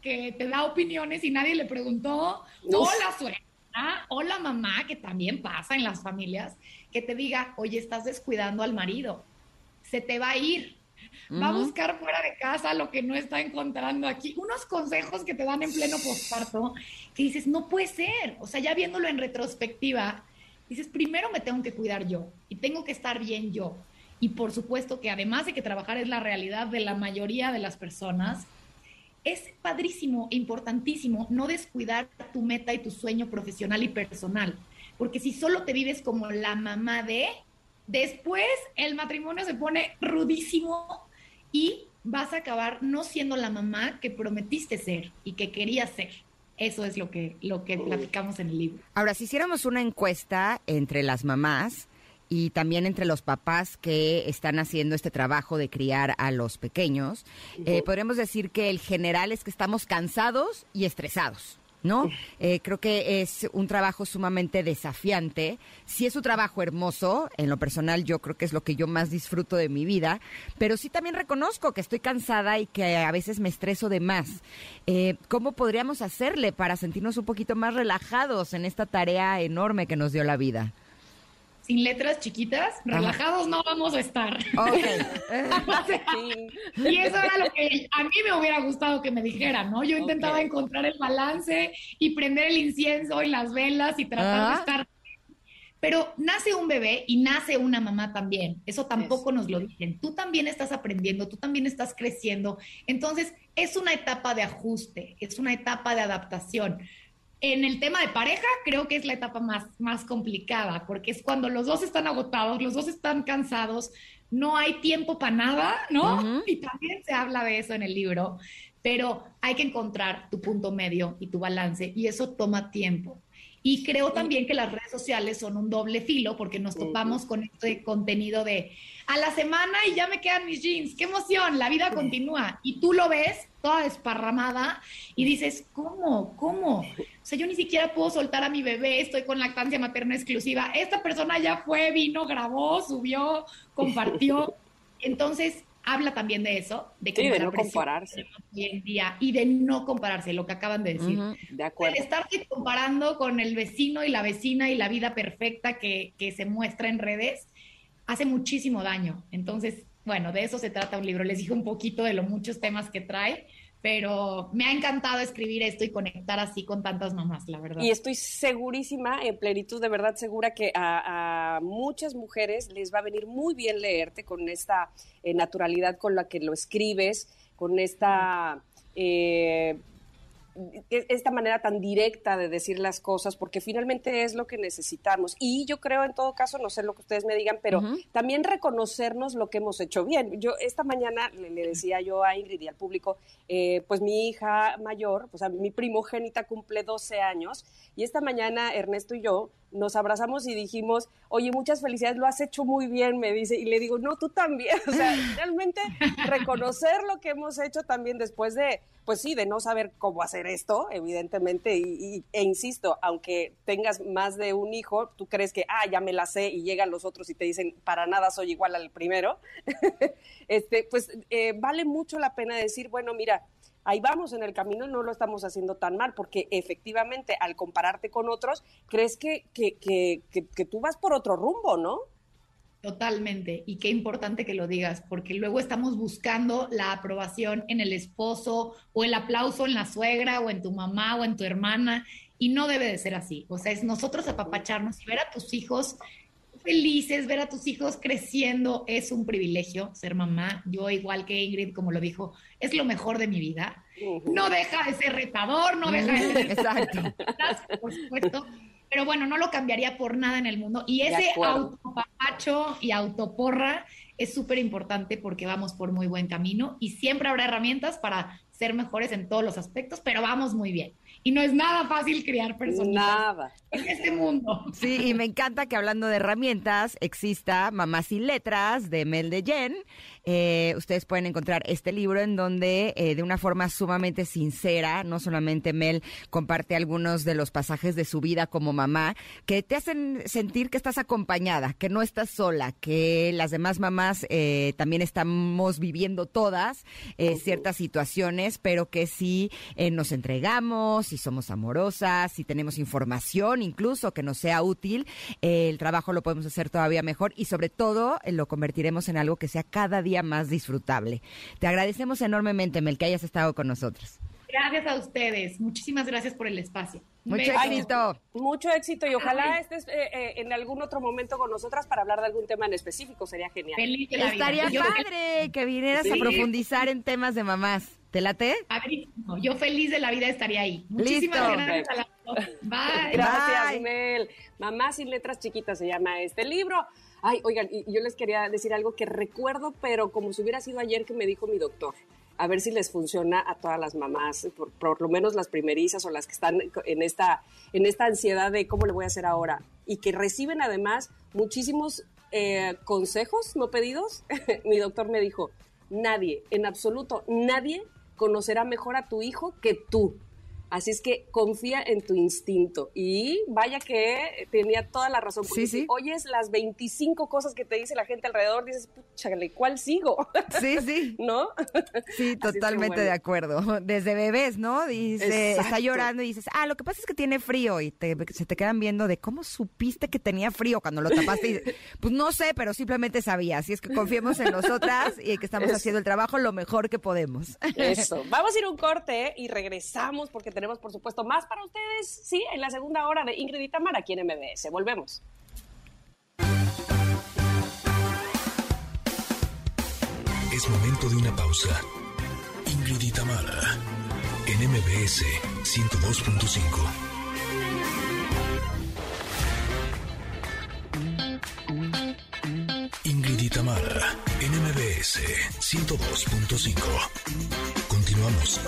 que te da opiniones y nadie le preguntó, o la suegra, o la mamá, que también pasa en las familias, que te diga, oye, estás descuidando al marido, se te va a ir, va a buscar fuera de casa lo que no está encontrando aquí. Unos consejos que te dan en pleno posparto, que dices, no puede ser, o sea, ya viéndolo en retrospectiva, dices, primero me tengo que cuidar yo y tengo que estar bien yo. Y por supuesto que además de que trabajar es la realidad de la mayoría de las personas, es padrísimo, importantísimo no descuidar tu meta y tu sueño profesional y personal porque si solo te vives como la mamá de, después el matrimonio se pone rudísimo y vas a acabar no siendo la mamá que prometiste ser y que querías ser. Eso es lo que, lo que platicamos en el libro. Ahora, si hiciéramos una encuesta entre las mamás y también entre los papás que están haciendo este trabajo de criar a los pequeños, eh, podríamos decir que el general es que estamos cansados y estresados. ¿No? Eh, creo que es un trabajo sumamente desafiante. Sí es un trabajo hermoso, en lo personal yo creo que es lo que yo más disfruto de mi vida, pero sí también reconozco que estoy cansada y que a veces me estreso de más. Eh, ¿Cómo podríamos hacerle para sentirnos un poquito más relajados en esta tarea enorme que nos dio la vida? Sin letras chiquitas, relajados no vamos a estar. <laughs> y eso era lo que a mí me hubiera gustado que me dijeran, ¿no? Yo intentaba encontrar el balance y prender el incienso y las velas y tratar de estar. Pero nace un bebé y nace una mamá también. Eso tampoco nos lo dicen. Tú también estás aprendiendo, tú también estás creciendo. Entonces, es una etapa de ajuste, es una etapa de adaptación en el tema de pareja, creo que es la etapa más, más complicada, porque es cuando los dos están agotados, los dos están cansados, no hay tiempo para nada, ¿no? Y también se habla de eso en el libro, pero hay que encontrar tu punto medio y tu balance, y eso toma tiempo. Y creo también que las redes sociales son un doble filo porque nos topamos con este contenido de a la semana y ya me quedan mis jeans, qué emoción, la vida continúa. Y tú lo ves toda desparramada y dices, ¿cómo? ¿Cómo? O sea, yo ni siquiera puedo soltar a mi bebé, estoy con lactancia materna exclusiva. Esta persona ya fue, vino, grabó, subió, compartió. <laughs> Entonces, habla también de eso, de que no compararse hoy en día y de no compararse, lo que acaban de decir. De acuerdo. De estarte comparando con el vecino y la vecina y la vida perfecta que, que se muestra en redes, hace muchísimo daño. Entonces, bueno, de eso se trata un libro. Les dije un poquito de los muchos temas que trae, pero me ha encantado escribir esto y conectar así con tantas mamás, la verdad. Y estoy segurísima, en plenitud, de verdad segura que a, muchas mujeres les va a venir muy bien leerte con esta eh, naturalidad con la que lo escribes, con esta... Eh, esta manera tan directa de decir las cosas, porque finalmente es lo que necesitamos. Y yo creo, en todo caso, no sé lo que ustedes me digan, pero también reconocernos lo que hemos hecho bien. Yo esta mañana le, decía yo a Ingrid y al público, eh, pues mi hija mayor, pues mi primogénita cumple 12 años, y esta mañana Ernesto y yo nos abrazamos y dijimos, oye, muchas felicidades, lo has hecho muy bien, me dice, y le digo, no, tú también, <laughs> o sea, <laughs> realmente reconocer lo que hemos hecho también después de, pues sí, de no saber cómo hacer esto, evidentemente, y, e insisto, aunque tengas más de un hijo, tú crees que, ah, ya me la sé, y llegan los otros y te dicen, para nada soy igual al primero, <laughs> este, pues eh, vale mucho la pena decir, bueno, mira, ahí vamos en el camino y no lo estamos haciendo tan mal, porque efectivamente al compararte con otros, crees que, que, que, que, tú vas por otro rumbo, ¿no? Totalmente. Y qué importante que lo digas, porque luego estamos buscando la aprobación en el esposo o el aplauso en la suegra o en tu mamá o en tu hermana. Y no debe de ser así. O sea, es nosotros apapacharnos y ver a tus hijos felices, ver a tus hijos creciendo es un privilegio ser mamá. Yo, igual que Ingrid, como lo dijo, es lo mejor de mi vida. No deja de ser retador, no deja de ser... Exacto. <laughs> Por supuesto. pero bueno, no lo cambiaría por nada en el mundo. Y ese autopapacho y autoporra es súper importante porque vamos por muy buen camino y siempre habrá herramientas para ser mejores en todos los aspectos, pero vamos muy bien. Y no es nada fácil criar personas nada. en este mundo. Sí, y me encanta que hablando de herramientas exista Mamás sin Letras de Mel de Jen. Eh, ustedes pueden encontrar este libro en donde eh, de una forma sumamente sincera, no solamente Mel comparte algunos de los pasajes de su vida como mamá, que te hacen sentir que estás acompañada, que no estás sola, que las demás mamás eh, también estamos viviendo todas ciertas situaciones, pero que si nos entregamos, si somos amorosas, si tenemos información incluso que nos sea útil, el trabajo lo podemos hacer todavía mejor y sobre todo lo convertiremos en algo que sea cada día más disfrutable. Te agradecemos enormemente, Mel, que hayas estado con nosotros. Gracias a ustedes. Muchísimas gracias por el espacio. Mucho éxito. Mucho éxito y ojalá estés eh, eh, en algún otro momento con nosotras para hablar de algún tema en específico. Sería genial. Estaría padre que vinieras a profundizar en temas de mamás. ¿Te late? Yo feliz de la vida estaría ahí. Muchísimas gracias a la Bye. Gracias, Mel. Mamá sin letras chiquitas se llama este libro. Ay, oigan, y yo les quería decir algo que recuerdo, pero como si hubiera sido ayer que me dijo mi doctor. A ver si les funciona a todas las mamás, por, lo menos las primerizas o las que están en esta, en esta ansiedad de cómo le voy a hacer ahora. Y que reciben además muchísimos eh, consejos no pedidos. <laughs> mi doctor me dijo, nadie, en absoluto, nadie conocerá mejor a tu hijo que tú. Así es que confía en tu instinto. Y vaya que tenía toda la razón. Porque si oyes las 25 cosas que te dice la gente alrededor, dices, puchale, ¿cuál sigo? <laughs> Sí, sí. ¿No? Sí, totalmente de acuerdo. <laughs> Desde bebés, ¿no? Dice, está llorando y dices, ah, lo que pasa es que tiene frío. Y se te quedan viendo de cómo supiste que tenía frío cuando lo tapaste. Y, <laughs> pues no sé, pero simplemente sabía. Así es que confiemos en nosotras y que estamos haciendo el trabajo lo mejor que podemos. Eso. Vamos a ir un corte y regresamos porque tenemos tenemos, por supuesto, más para ustedes, sí, en la segunda hora de Ingrid y Tamara aquí en MBS. Volvemos. Es momento de una pausa. Ingrid y Tamara en MBS 102.5. Ingrid y Tamara en MBS 102.5. Continuamos.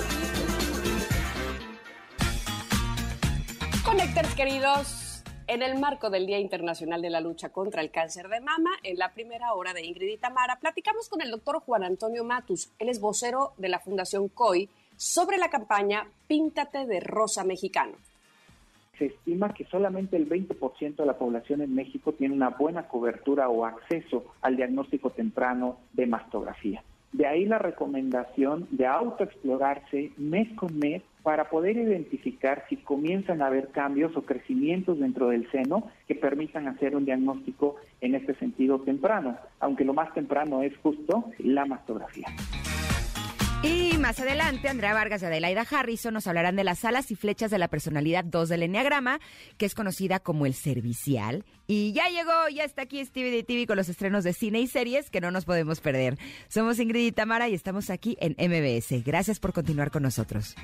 Connectors queridos, en el marco del Día Internacional de la Lucha contra el Cáncer de Mama, en la primera hora de Ingrid y Tamara, platicamos con el doctor Juan Antonio Matus, él es vocero de la Fundación COI, sobre la campaña Píntate de Rosa Mexicano. Se estima que solamente el 20% de la población en México tiene una buena cobertura o acceso al diagnóstico temprano de mastografía. De ahí la recomendación de autoexplorarse mes con mes para poder identificar si comienzan a haber cambios o crecimientos dentro del seno que permitan hacer un diagnóstico en este sentido temprano, aunque lo más temprano es justo la mastografía. Y más adelante, Andrea Vargas y Adelaida Harrison nos hablarán de las alas y flechas de la personalidad 2 del Enneagrama, que es conocida como el servicial. Y ya llegó, ya está aquí Stevie de TV con los estrenos de cine y series que no nos podemos perder. Somos Ingrid y Tamara y estamos aquí en MBS. Gracias por continuar con nosotros.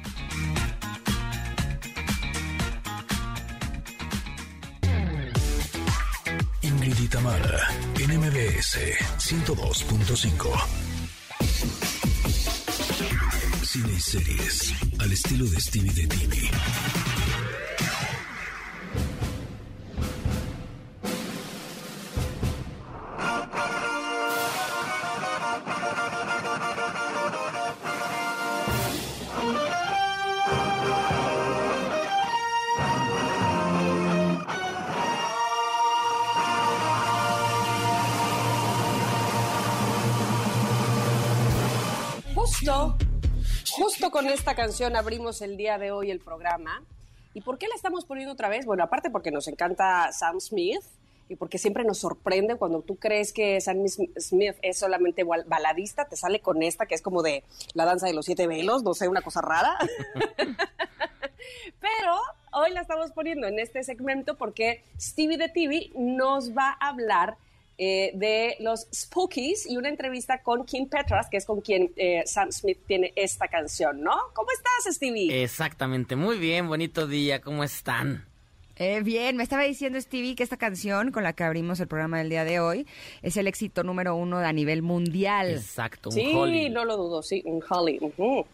Ingrid y Tamara en MBS 102.5. Cine y series al estilo de Stevie de TV. Justo Justo con esta canción abrimos el día de hoy el programa. ¿Y por qué la estamos poniendo otra vez? Bueno, aparte porque nos encanta Sam Smith y porque siempre nos sorprende cuando tú crees que Sam Smith es solamente baladista, te sale con esta que es como de la danza de los siete velos, no sé, una cosa rara. <laughs> Pero hoy la estamos poniendo en este segmento porque Stevie de TV nos va a hablar eh, de los Spookies y una entrevista con Kim Petras, que es con quien eh, Sam Smith tiene esta canción, ¿no? ¿Cómo estás, Stevie? Exactamente, muy bien, bonito día, ¿cómo están? Eh, bien, me estaba diciendo Stevie que esta canción con la que abrimos el programa del día de hoy es el éxito número uno a nivel mundial. Exacto, un Sí, Holly. no lo dudo, sí, un Holly.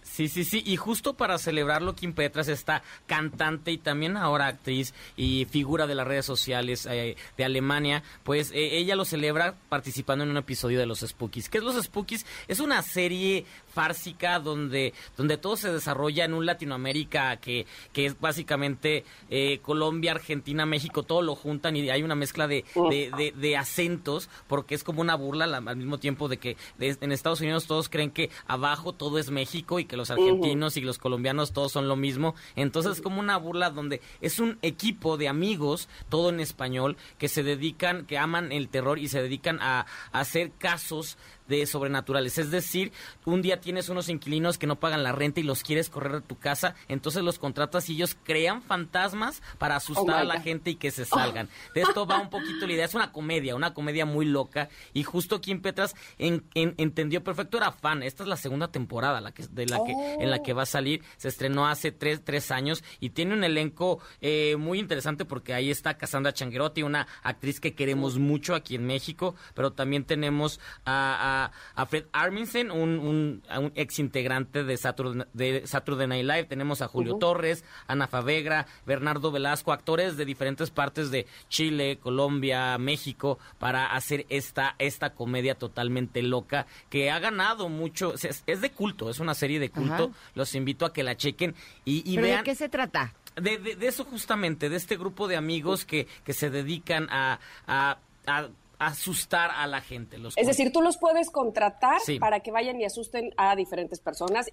Sí, sí, sí. Y justo para celebrarlo, Kim Petras, esta cantante y también ahora actriz y figura de las redes sociales eh, de Alemania, pues eh, ella lo celebra participando en un episodio de Los Spookies. ¿Qué es Los Spookies? Es una serie fársica donde, donde todo se desarrolla en un Latinoamérica que, que es básicamente eh, Colombia, Argentina, México, todo lo juntan y hay una mezcla de, de, de- de acentos porque es como una burla la- al mismo tiempo de que de- en Estados Unidos todos creen que abajo todo es México y que los argentinos y los colombianos todos son lo mismo. Entonces es como una burla donde es un equipo de amigos, todo en español, que se dedican, que aman el terror y se dedican a, a hacer casos de sobrenaturales. Es decir, un día tienes unos inquilinos que no pagan la renta y los quieres correr de tu casa, entonces los contratas y ellos crean fantasmas para asustar Oh a la God. gente y que se salgan. De esto va un <laughs> poquito la idea. Es una comedia, una comedia muy loca. Y justo Kim Petras en- en- entendió perfecto, era fan. Esta es la segunda temporada la que, de la que, en la que va a salir. Se estrenó hace tres, tres años y tiene un elenco eh, muy interesante porque ahí está Cassandra Changuerotti, una actriz que queremos mucho aquí en México, pero también tenemos a, a- a Fred Armisen, un, un, a un ex integrante de Saturday, de Saturday Night Live. Tenemos a Julio Torres, Ana Favegra, Bernardo Velasco, actores de diferentes partes de Chile, Colombia, México, para hacer esta, esta comedia totalmente loca que ha ganado mucho. Es, es de culto, es una serie de culto. Los invito a que la chequen y, y ¿Pero vean. de qué se trata? De, de- de eso justamente, de este grupo de amigos que, que se dedican a, a- a asustar a la gente. Los Es decir, tú los puedes contratar Sí. para que vayan y asusten a diferentes personas.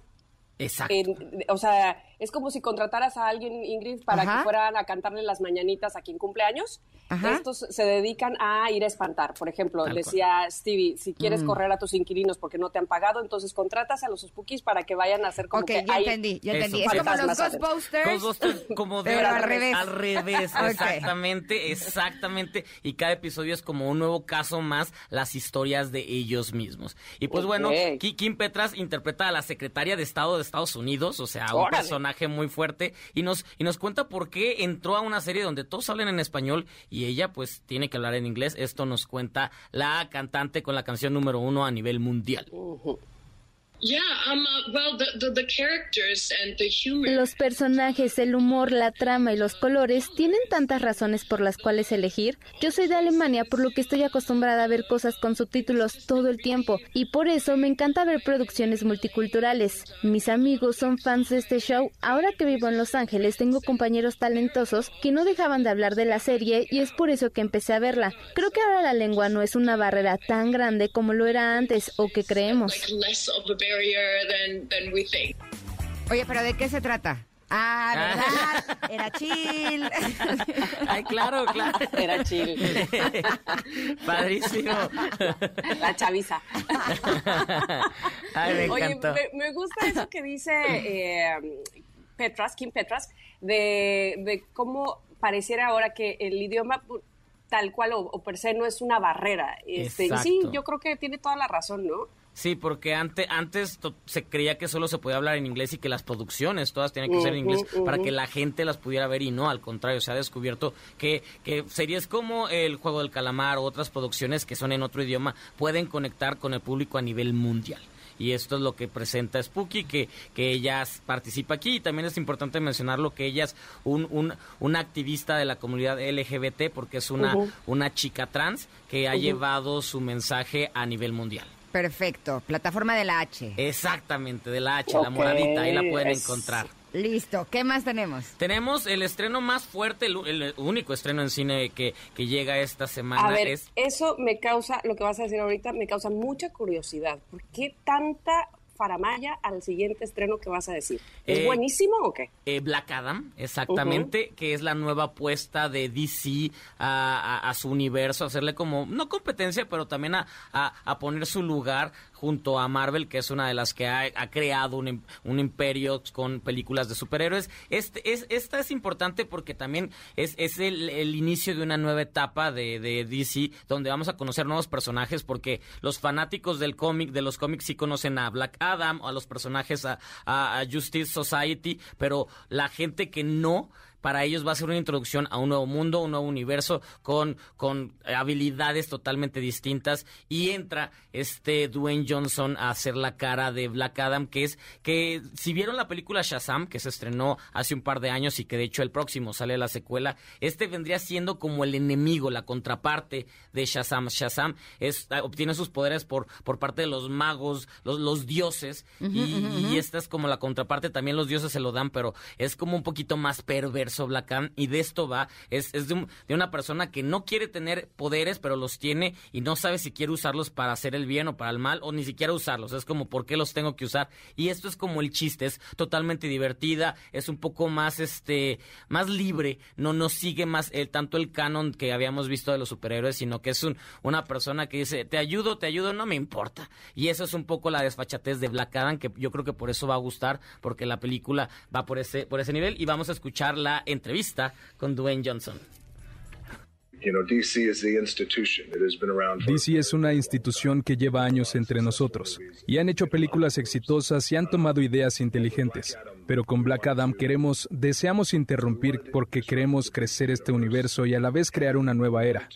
Exacto. En- o sea, es como si contrataras a alguien, Ingrid, para Ajá. que fueran a cantarle las mañanitas a quien cumpleaños. Ajá. Estos se dedican a ir a espantar. Por ejemplo, Tal decía Stevie, si quieres Mm. correr a tus inquilinos porque no te han pagado, entonces contratas a los spookies para que vayan a hacer como Ok, que ya hay- entendí, ya Eso, entendí. Es como los. Ghostbusters. Ghostbusters como de Pero al revés. Al revés, <laughs> exactamente, exactamente. Y cada episodio es como un nuevo caso más, las historias de ellos mismos. Y pues bueno, Ki- Kim Petras interpreta a la secretaria de Estado de Estados Unidos, o sea, un Órale. Muy fuerte, y nos, y nos cuenta por qué entró a una serie donde todos hablan en español y ella pues tiene que hablar en inglés. Esto nos cuenta la cantante con la canción número uno a nivel mundial. Los personajes, el humor, la trama y los colores tienen tantas razones por las cuales elegir. Yo soy de Alemania, por lo que estoy acostumbrada a ver cosas con subtítulos todo el tiempo y por eso me encanta ver producciones multiculturales. Mis amigos son fans de este show. Ahora que vivo en Los Ángeles, tengo compañeros talentosos que no dejaban de hablar de la serie y es por eso que empecé a verla. Creo que ahora la lengua no es una barrera tan grande como lo era antes o que creemos. Than, than we think. Oye, pero ¿de qué se trata? Ah, ¿verdad? <laughs> Era chill. <laughs> Ay, claro, claro. Era chill. <laughs> Padrísimo. La chaviza. Ay, me Oye, me, me gusta eso que dice eh, Petras, Kim Petras, de, de cómo pareciera ahora que el idioma pu- tal cual o, o per se no es una barrera. Este, y sí, yo creo que tiene toda la razón, ¿no? Sí, porque antes, se creía que solo se podía hablar en inglés y que las producciones todas tenían que ser en inglés para que la gente las pudiera ver y no, al contrario, se ha descubierto que, que series como El Juego del Calamar o otras producciones que son en otro idioma pueden conectar con el público a nivel mundial. Y esto es lo que presenta Spooky, que, que ella participa aquí. Y también es importante mencionarlo que ella es un, un, una activista de la comunidad LGBT porque es una, una chica trans que ha llevado su mensaje a nivel mundial. Perfecto. Plataforma de la H. Exactamente, de la H, la moradita, ahí la pueden es- encontrar. Listo. ¿Qué más tenemos? Tenemos el estreno más fuerte, el, el único estreno en cine que, que llega esta semana A ver, es... eso me causa, lo que vas a decir ahorita, me causa mucha curiosidad. ¿Por qué tanta faramaya al siguiente estreno que vas a decir? ¿Es Eh, buenísimo o qué? eh, Black Adam, exactamente, que es la nueva apuesta de DC a, a- a su universo, hacerle como, no competencia, pero también a- a poner su lugar junto a Marvel, que es una de las que ha, creado un, un imperio con películas de superhéroes. Este, es, esta es importante porque también es, es el, inicio de una nueva etapa de, de DC, donde vamos a conocer nuevos personajes, porque los fanáticos del cómic, de los cómics, sí conocen a Black Adam a los personajes a- a Justice Society, pero la gente que no para ellos va a ser una introducción a un nuevo mundo, un nuevo universo con, con habilidades totalmente distintas. Y entra este Dwayne Johnson a hacer la cara de Black Adam, que es que si vieron la película Shazam, que se estrenó hace un par de años y que de hecho el próximo sale la secuela, este vendría siendo como el enemigo, la contraparte de Shazam. Shazam es, obtiene sus poderes por, por parte de los magos, los, los dioses, y, esta es como la contraparte, también los dioses se lo dan, pero es como un poquito más perverso Black Adam, y de esto va, es, es de, de una persona que no quiere tener poderes, pero los tiene y no sabe si quiere usarlos para hacer el bien o para el mal, o ni siquiera usarlos, es como, ¿por qué los tengo que usar? Y esto es como el chiste, es totalmente divertida, es un poco más, este, más libre, no nos sigue más el, tanto el canon que habíamos visto de los superhéroes, sino que es un, una persona que dice, te ayudo, te ayudo, no me importa. Y eso es un poco la desfachatez de Black Adam, que yo creo que por eso va a gustar, porque la película va por ese, por ese nivel. Y vamos a escuchar la entrevista con Dwayne Johnson. DC es una institución que lleva años entre nosotros y han hecho películas exitosas y han tomado ideas inteligentes. Pero con Black Adam queremos, deseamos interrumpir porque queremos crecer este universo y a la vez crear una nueva era.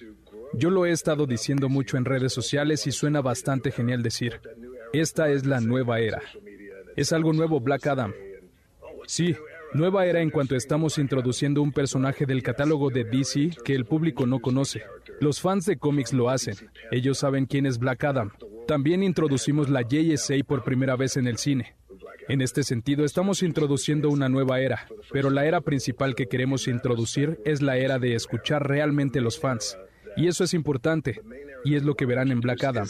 Yo lo he estado diciendo mucho en redes sociales y suena bastante genial decir, esta es la nueva era. Es algo nuevo Black Adam. Sí, nueva era en cuanto estamos introduciendo un personaje del catálogo de DC que el público no conoce. Los fans de cómics lo hacen. Ellos saben quién es Black Adam. También introducimos la JSA por primera vez en el cine. En este sentido, estamos introduciendo una nueva era, pero la era principal que queremos introducir es la era de escuchar realmente los fans. Y eso es importante, y es lo que verán en Black Adam.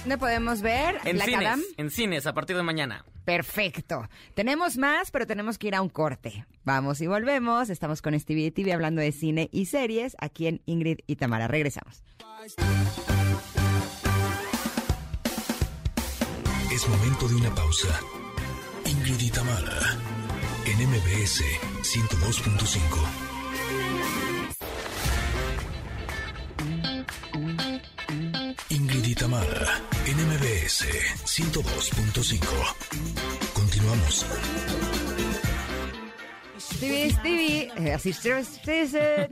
¿Dónde podemos ver En Black cines, Adam? en cines a partir de mañana. Perfecto. Tenemos más, pero tenemos que ir a un corte. Vamos y volvemos. Estamos con Stevie TV hablando de cine y series aquí en Ingrid y Tamara. Regresamos. Es momento de una pausa. Ingrid y Tamara, en MBS 102.5. Ingrid y Tamara, en MBS 102.5. Continuamos. Stevie, Stevie, eh, así <laughs> Stevie, Stevie,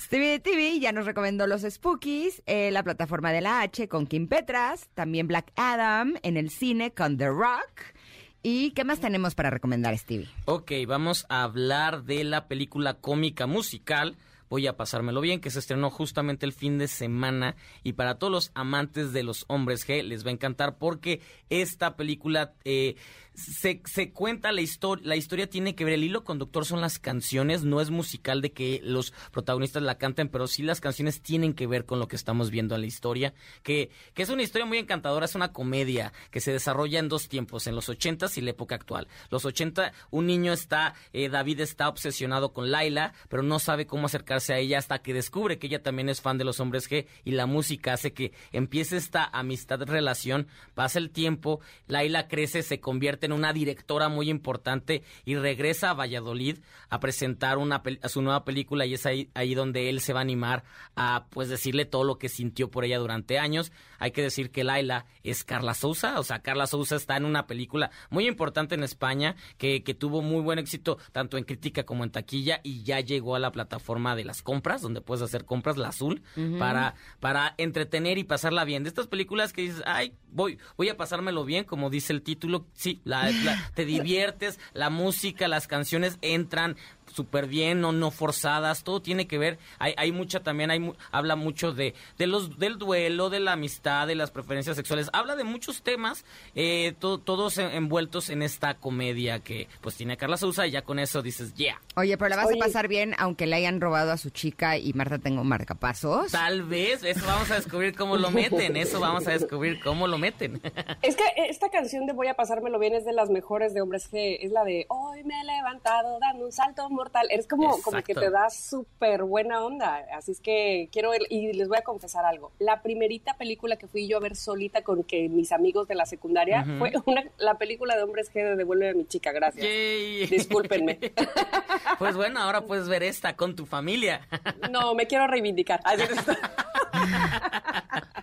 Stevie TV ya nos recomendó los Spookies, eh, la plataforma de la H con Kim Petras, también Black Adam en el cine con The Rock. ¿Y qué más tenemos para recomendar, Stevie? Ok, vamos a hablar de la película cómica musical. Voy a pasármelo bien, que se estrenó justamente el fin de semana y para todos los amantes de los hombres G les va a encantar porque esta película eh, se, se cuenta la historia, la historia tiene que ver, el hilo conductor son las canciones, no es musical de que los protagonistas la canten, pero sí las canciones tienen que ver con lo que estamos viendo en la historia, que, que es una historia muy encantadora, es una comedia que se desarrolla en dos tiempos, en los ochentas y la época actual. Los ochenta, un niño está, eh, David está obsesionado con Laila, pero no sabe cómo acercarse a ella hasta que descubre que ella también es fan de los hombres G y la música hace que empiece esta amistad, relación, pasa el tiempo, Laila crece, se convierte en una directora muy importante y regresa a Valladolid a presentar una a su nueva película y es ahí, ahí donde él se va a animar a pues decirle todo lo que sintió por ella durante años. Hay que decir que Laila es Carla Souza, o sea, Carla Souza está en una película muy importante en España que, que tuvo muy buen éxito tanto en crítica como en taquilla y ya llegó a la plataforma de las compras, donde puedes hacer compras, la azul, para, para entretener y pasarla bien. De estas películas que dices, ay, voy, voy a pasármelo bien, como dice el título, sí, la, te diviertes, la música, las canciones entran súper bien, no, no forzadas, todo tiene que ver, hay, hay mucha también, hay mu- habla mucho de, de los, del duelo, de la amistad, de las preferencias sexuales, habla de muchos temas, eh, to- todos en- envueltos en esta comedia que pues tiene a Carla Sousa y ya con eso dices, yeah. Oye, pero la vas Oye. a pasar bien aunque le hayan robado a su chica y Marta tengo marcapasos. Tal vez, eso vamos a descubrir cómo lo meten, eso vamos a descubrir cómo lo meten. <laughs> Es que esta canción de Voy a pasármelo bien es de las mejores de Hombres G. Es la de Hoy me he levantado dando un salto mortal. Es como, como que te da súper buena onda. Así es que quiero ver, y les voy a confesar algo. La primerita película que fui yo a ver solita con que mis amigos de la secundaria fue una, la película de Hombres G de Devuelve a mi chica. Gracias. Yay. Discúlpenme. <laughs> Pues bueno, ahora puedes ver esta con tu familia. No, me quiero reivindicar. Así es. <laughs>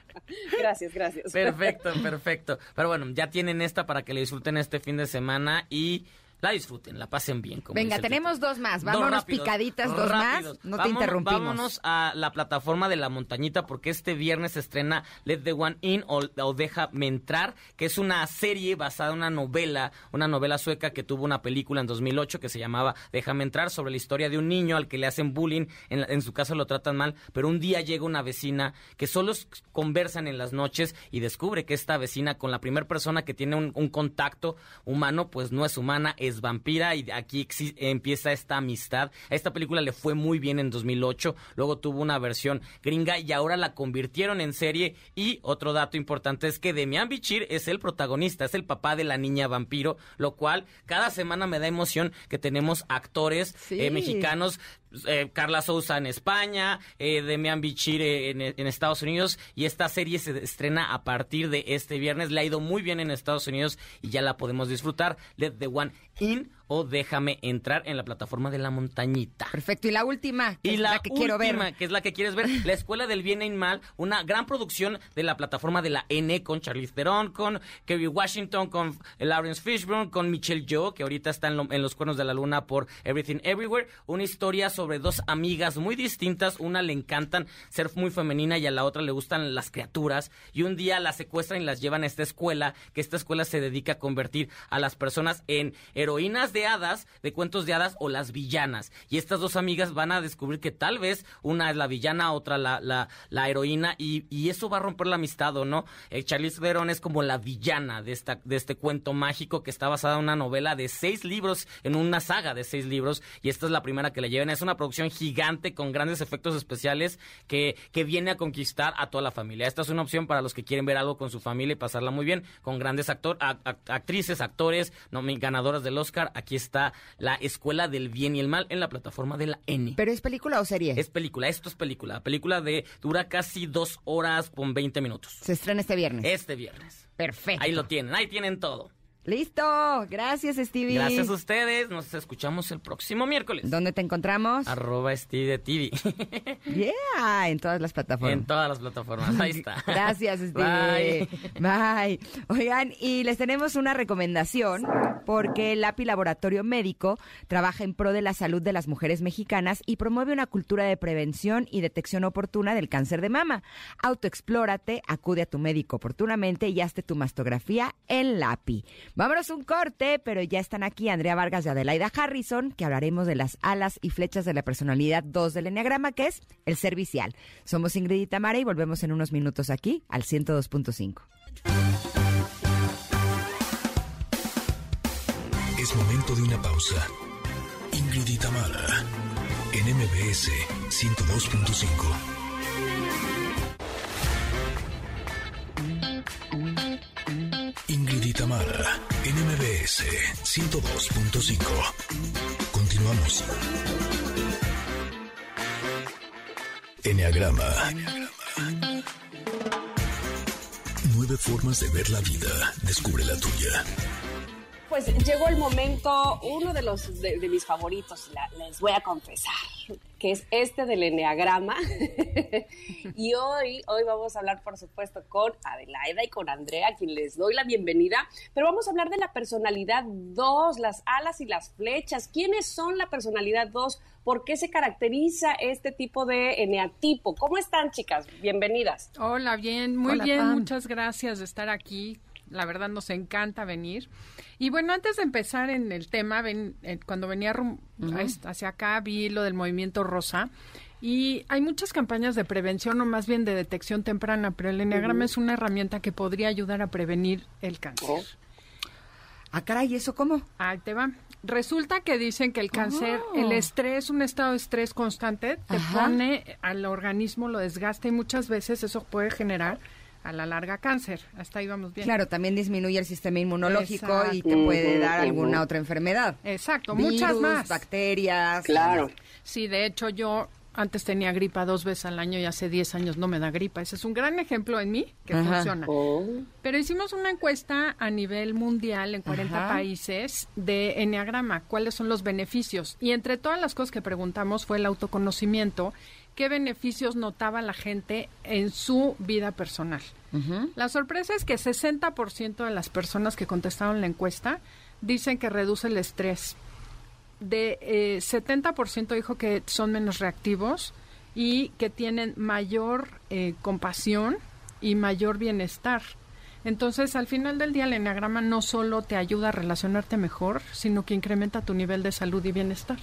Gracias, gracias. Perfecto, perfecto. Pero bueno, ya tienen esta para que le disfruten este fin de semana y la disfruten, la pasen bien. Como Venga, tenemos título. dos más. Dos Vámonos rápidos, picaditas, dos rápidos. más. No te interrumpimos. Vámonos a la plataforma de la montañita porque este viernes se estrena Let the One In o, o Déjame Entrar, que es una serie basada en una novela, una novela sueca que tuvo una película en 2008 que se llamaba Déjame Entrar, sobre la historia de un niño al que le hacen bullying, en, su casa lo tratan mal, pero un día llega una vecina que solo conversan en las noches y descubre que esta vecina con la primera persona que tiene un, un contacto humano, pues no es humana, es vampira y aquí empieza esta amistad. A esta película le fue muy bien en 2008, luego tuvo una versión gringa y ahora la convirtieron en serie y otro dato importante es que Demian Bichir es el protagonista, es el papá de la niña vampiro, lo cual cada semana me da emoción que tenemos actores Sí. eh, mexicanos eh, Carla Souza en España, eh, Demian Bichir eh, en, en Estados Unidos y esta serie se estrena a partir de este viernes. Le ha ido muy bien en Estados Unidos y ya la podemos disfrutar. Let the One In o Déjame Entrar en la plataforma de la montañita. Perfecto. Y la última, que Y es la, la, que quiero última, ver. que es la que quieres ver, La Escuela del Bien y Mal, una gran producción de la plataforma de la N con Charlize Theron, con Kevin Washington, con Lawrence Fishburne, con Michelle Yeoh, que ahorita está en, lo- en Los Cuernos de la Luna por Everything Everywhere, una historia sobre dos amigas muy distintas, una le encantan ser muy femenina y a la otra le gustan las criaturas, y un día las secuestran y las llevan a esta escuela, que esta escuela se dedica a convertir a las personas en heroínas de hadas, de cuentos de hadas o las villanas. Y estas dos amigas van a descubrir que tal vez una es la villana, otra la, la, la heroína, y, y eso va a romper la amistad, ¿o no? Eh, Charlize Theron es como la villana de, esta, de este cuento mágico que está basada en una novela de seis libros, en una saga de seis libros, y esta es la primera que le lleven. Es una producción gigante con grandes efectos especiales que, que viene a conquistar a toda la familia. Esta es una opción para los que quieren ver algo con su familia y pasarla muy bien, con grandes actor, actrices, actores, nomi- ganadoras del Oscar. Aquí está La Escuela del Bien y el Mal en la plataforma de la N. ¿Pero es película o serie? Es película, esto es película. Película de dura casi dos horas con 20 minutos. Se estrena este viernes. Este viernes. Perfecto. Ahí lo tienen, ahí tienen todo. Listo. Gracias, Stevie. Gracias a ustedes, nos escuchamos el próximo miércoles. ¿Dónde te encontramos? Arroba Steve de TV. <laughs> Yeah, en todas las plataformas. en todas las plataformas, ahí está. <laughs> Gracias, Stevie. Bye. Bye. Oigan, y les tenemos una recomendación porque el API Laboratorio Médico trabaja en pro de la salud de las mujeres mexicanas y promueve una cultura de prevención y detección oportuna del cáncer de mama. Autoexplórate, acude a tu médico oportunamente y hazte tu mastografía en la API. Vámonos un corte, pero ya están aquí Andrea Vargas y Adelaida Harrison, que hablaremos de las alas y flechas de la personalidad 2 del Enneagrama, que es el servicial. Somos Ingrid y Tamara y volvemos en unos minutos aquí al 102.5. Es momento de una pausa. Ingrid y Tamara, en MBS 102.5. Ingrid y Tamara, en MBS 102.5. Continuamos. Enneagrama. Nueve formas de ver la vida. Descubre la tuya. Pues llegó el momento, uno de los de, de mis favoritos, la- les voy a confesar, que es este del enneagrama. <laughs> y hoy, hoy vamos a hablar, por supuesto, con Adelaida y con Andrea, a quien les doy la bienvenida. Pero vamos a hablar de la personalidad 2, las alas y las flechas. ¿Quiénes son la personalidad 2? ¿Por qué se caracteriza este tipo de eneatipo? ¿Cómo están, chicas? Bienvenidas. Hola, bien, muy Hola, bien, Pam. muchas gracias de estar aquí. La verdad nos encanta venir. Y bueno, antes de empezar en el tema, ven- eh, cuando venía rum- a est- hacia acá vi lo del movimiento rosa y hay muchas campañas de prevención o más bien de detección temprana, pero el enneagrama es una herramienta que podría ayudar a prevenir el cáncer. Oh. Ah, caray, ¿eso cómo? Ahí te va. Resulta que dicen que el cáncer, Oh. el estrés, un estado de estrés constante, te Ajá. pone al organismo, lo desgasta y muchas veces eso puede generar a la larga cáncer. Hasta ahí vamos bien. Claro, también disminuye el sistema inmunológico y te Exacto. puede dar alguna otra enfermedad. Exacto, Virus, muchas más. bacterias. Claro. Sí, de hecho yo antes tenía gripa dos veces al año y hace 10 años no me da gripa. Ese es un gran ejemplo en mí que Ajá. funciona. Pero hicimos una encuesta a nivel mundial en 40 Ajá. países de Enneagrama, cuáles son los beneficios. Y entre todas las cosas que preguntamos fue el autoconocimiento, qué beneficios notaba la gente en su vida personal. La sorpresa es que 60% de las personas que contestaron la encuesta dicen que reduce el estrés. De eh, 70% dijo que son menos reactivos y que tienen mayor eh, compasión y mayor bienestar. Entonces, al final del día, el enneagrama no solo te ayuda a relacionarte mejor, sino que incrementa tu nivel de salud y bienestar.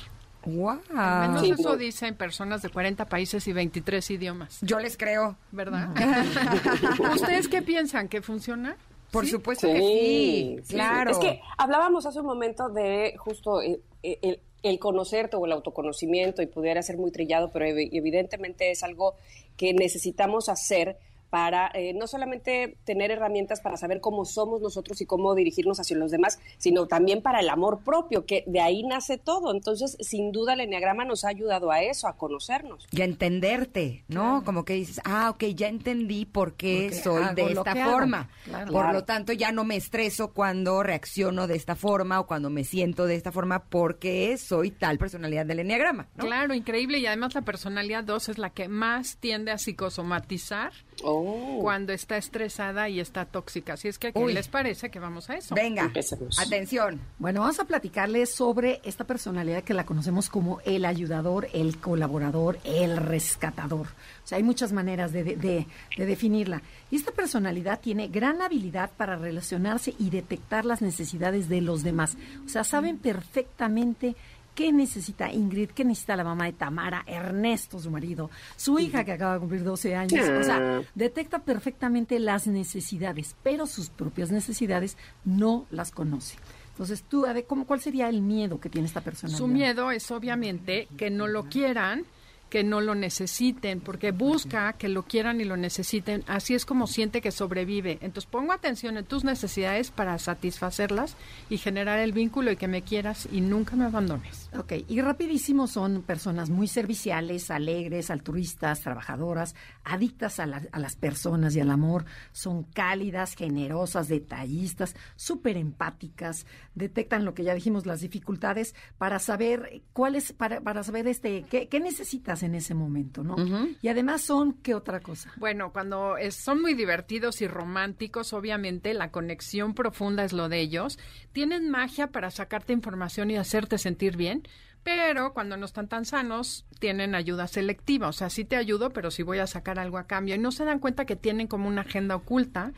Wow. Al menos eso dicen personas de 40 países y 23 idiomas. Yo les creo. ¿Verdad? <laughs> ¿Ustedes qué piensan? ¿Que funciona? Por ¿Sí? supuesto que sí, claro. Es que hablábamos hace un momento de justo eh, eh, el, el conocerte o el autoconocimiento y pudiera ser muy trillado, pero ev- evidentemente es algo que necesitamos hacer para eh, no solamente tener herramientas para saber cómo somos nosotros y cómo dirigirnos hacia los demás, sino también para el amor propio, que de ahí nace todo. Entonces, sin duda, el enneagrama nos ha ayudado a eso, a conocernos. Y a entenderte, ¿no? Como que dices, ah, ok, ya entendí por qué Porque soy de esta forma. Claro. Por Claro. lo tanto, ya no me estreso cuando reacciono de esta forma o cuando me siento de esta forma porque soy tal personalidad del enneagrama, ¿no? Claro, increíble. Y además la personalidad 2 es la que más tiende a psicosomatizar Oh. cuando está estresada y está tóxica. Así es que, ¿qué Uy. les parece que vamos a eso? Venga, Empecemos. atención. Bueno, vamos a platicarles sobre esta personalidad que la conocemos como el ayudador, el colaborador, el rescatador. O sea, hay muchas maneras de, de- de- de definirla. Y esta personalidad tiene gran habilidad para relacionarse y detectar las necesidades de los demás. O sea, saben perfectamente qué necesita Ingrid, qué necesita la mamá de Tamara, Ernesto, su marido, su hija que acaba de cumplir 12 años. O sea, detecta perfectamente las necesidades, pero sus propias necesidades no las conoce. Entonces, tú, a ver, ¿cómo, ¿cuál sería el miedo que tiene esta persona? Su miedo es obviamente que no lo quieran, que no lo necesiten, porque busca que lo quieran y lo necesiten. Así es como siente que sobrevive. Entonces pongo atención en tus necesidades para satisfacerlas y generar el vínculo y que me quieras y nunca me abandones. Ok, y rapidísimo son personas muy serviciales, alegres, altruistas, trabajadoras, adictas a, la- a las personas y al amor, son cálidas, generosas, detallistas, súper empáticas, detectan lo que ya dijimos, las dificultades para saber cuáles, para, para saber este, qué, qué necesitas en ese momento, ¿no? Y además son, ¿qué otra cosa? Bueno, cuando es- son muy divertidos y románticos, obviamente la conexión profunda es lo de ellos. Tienen magia para sacarte información y hacerte sentir bien, pero cuando no están tan sanos, tienen ayuda selectiva. O sea, sí te ayudo, pero sí voy a sacar algo a cambio. Y no se dan cuenta que tienen como una agenda oculta.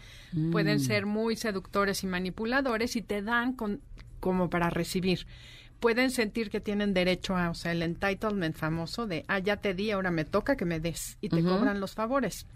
Pueden ser muy seductores y manipuladores y te dan con- como para recibir. Pueden sentir que tienen derecho a, o sea, el entitlement famoso de, ah, ya te di, ahora me toca que me des. Y te cobran los favores.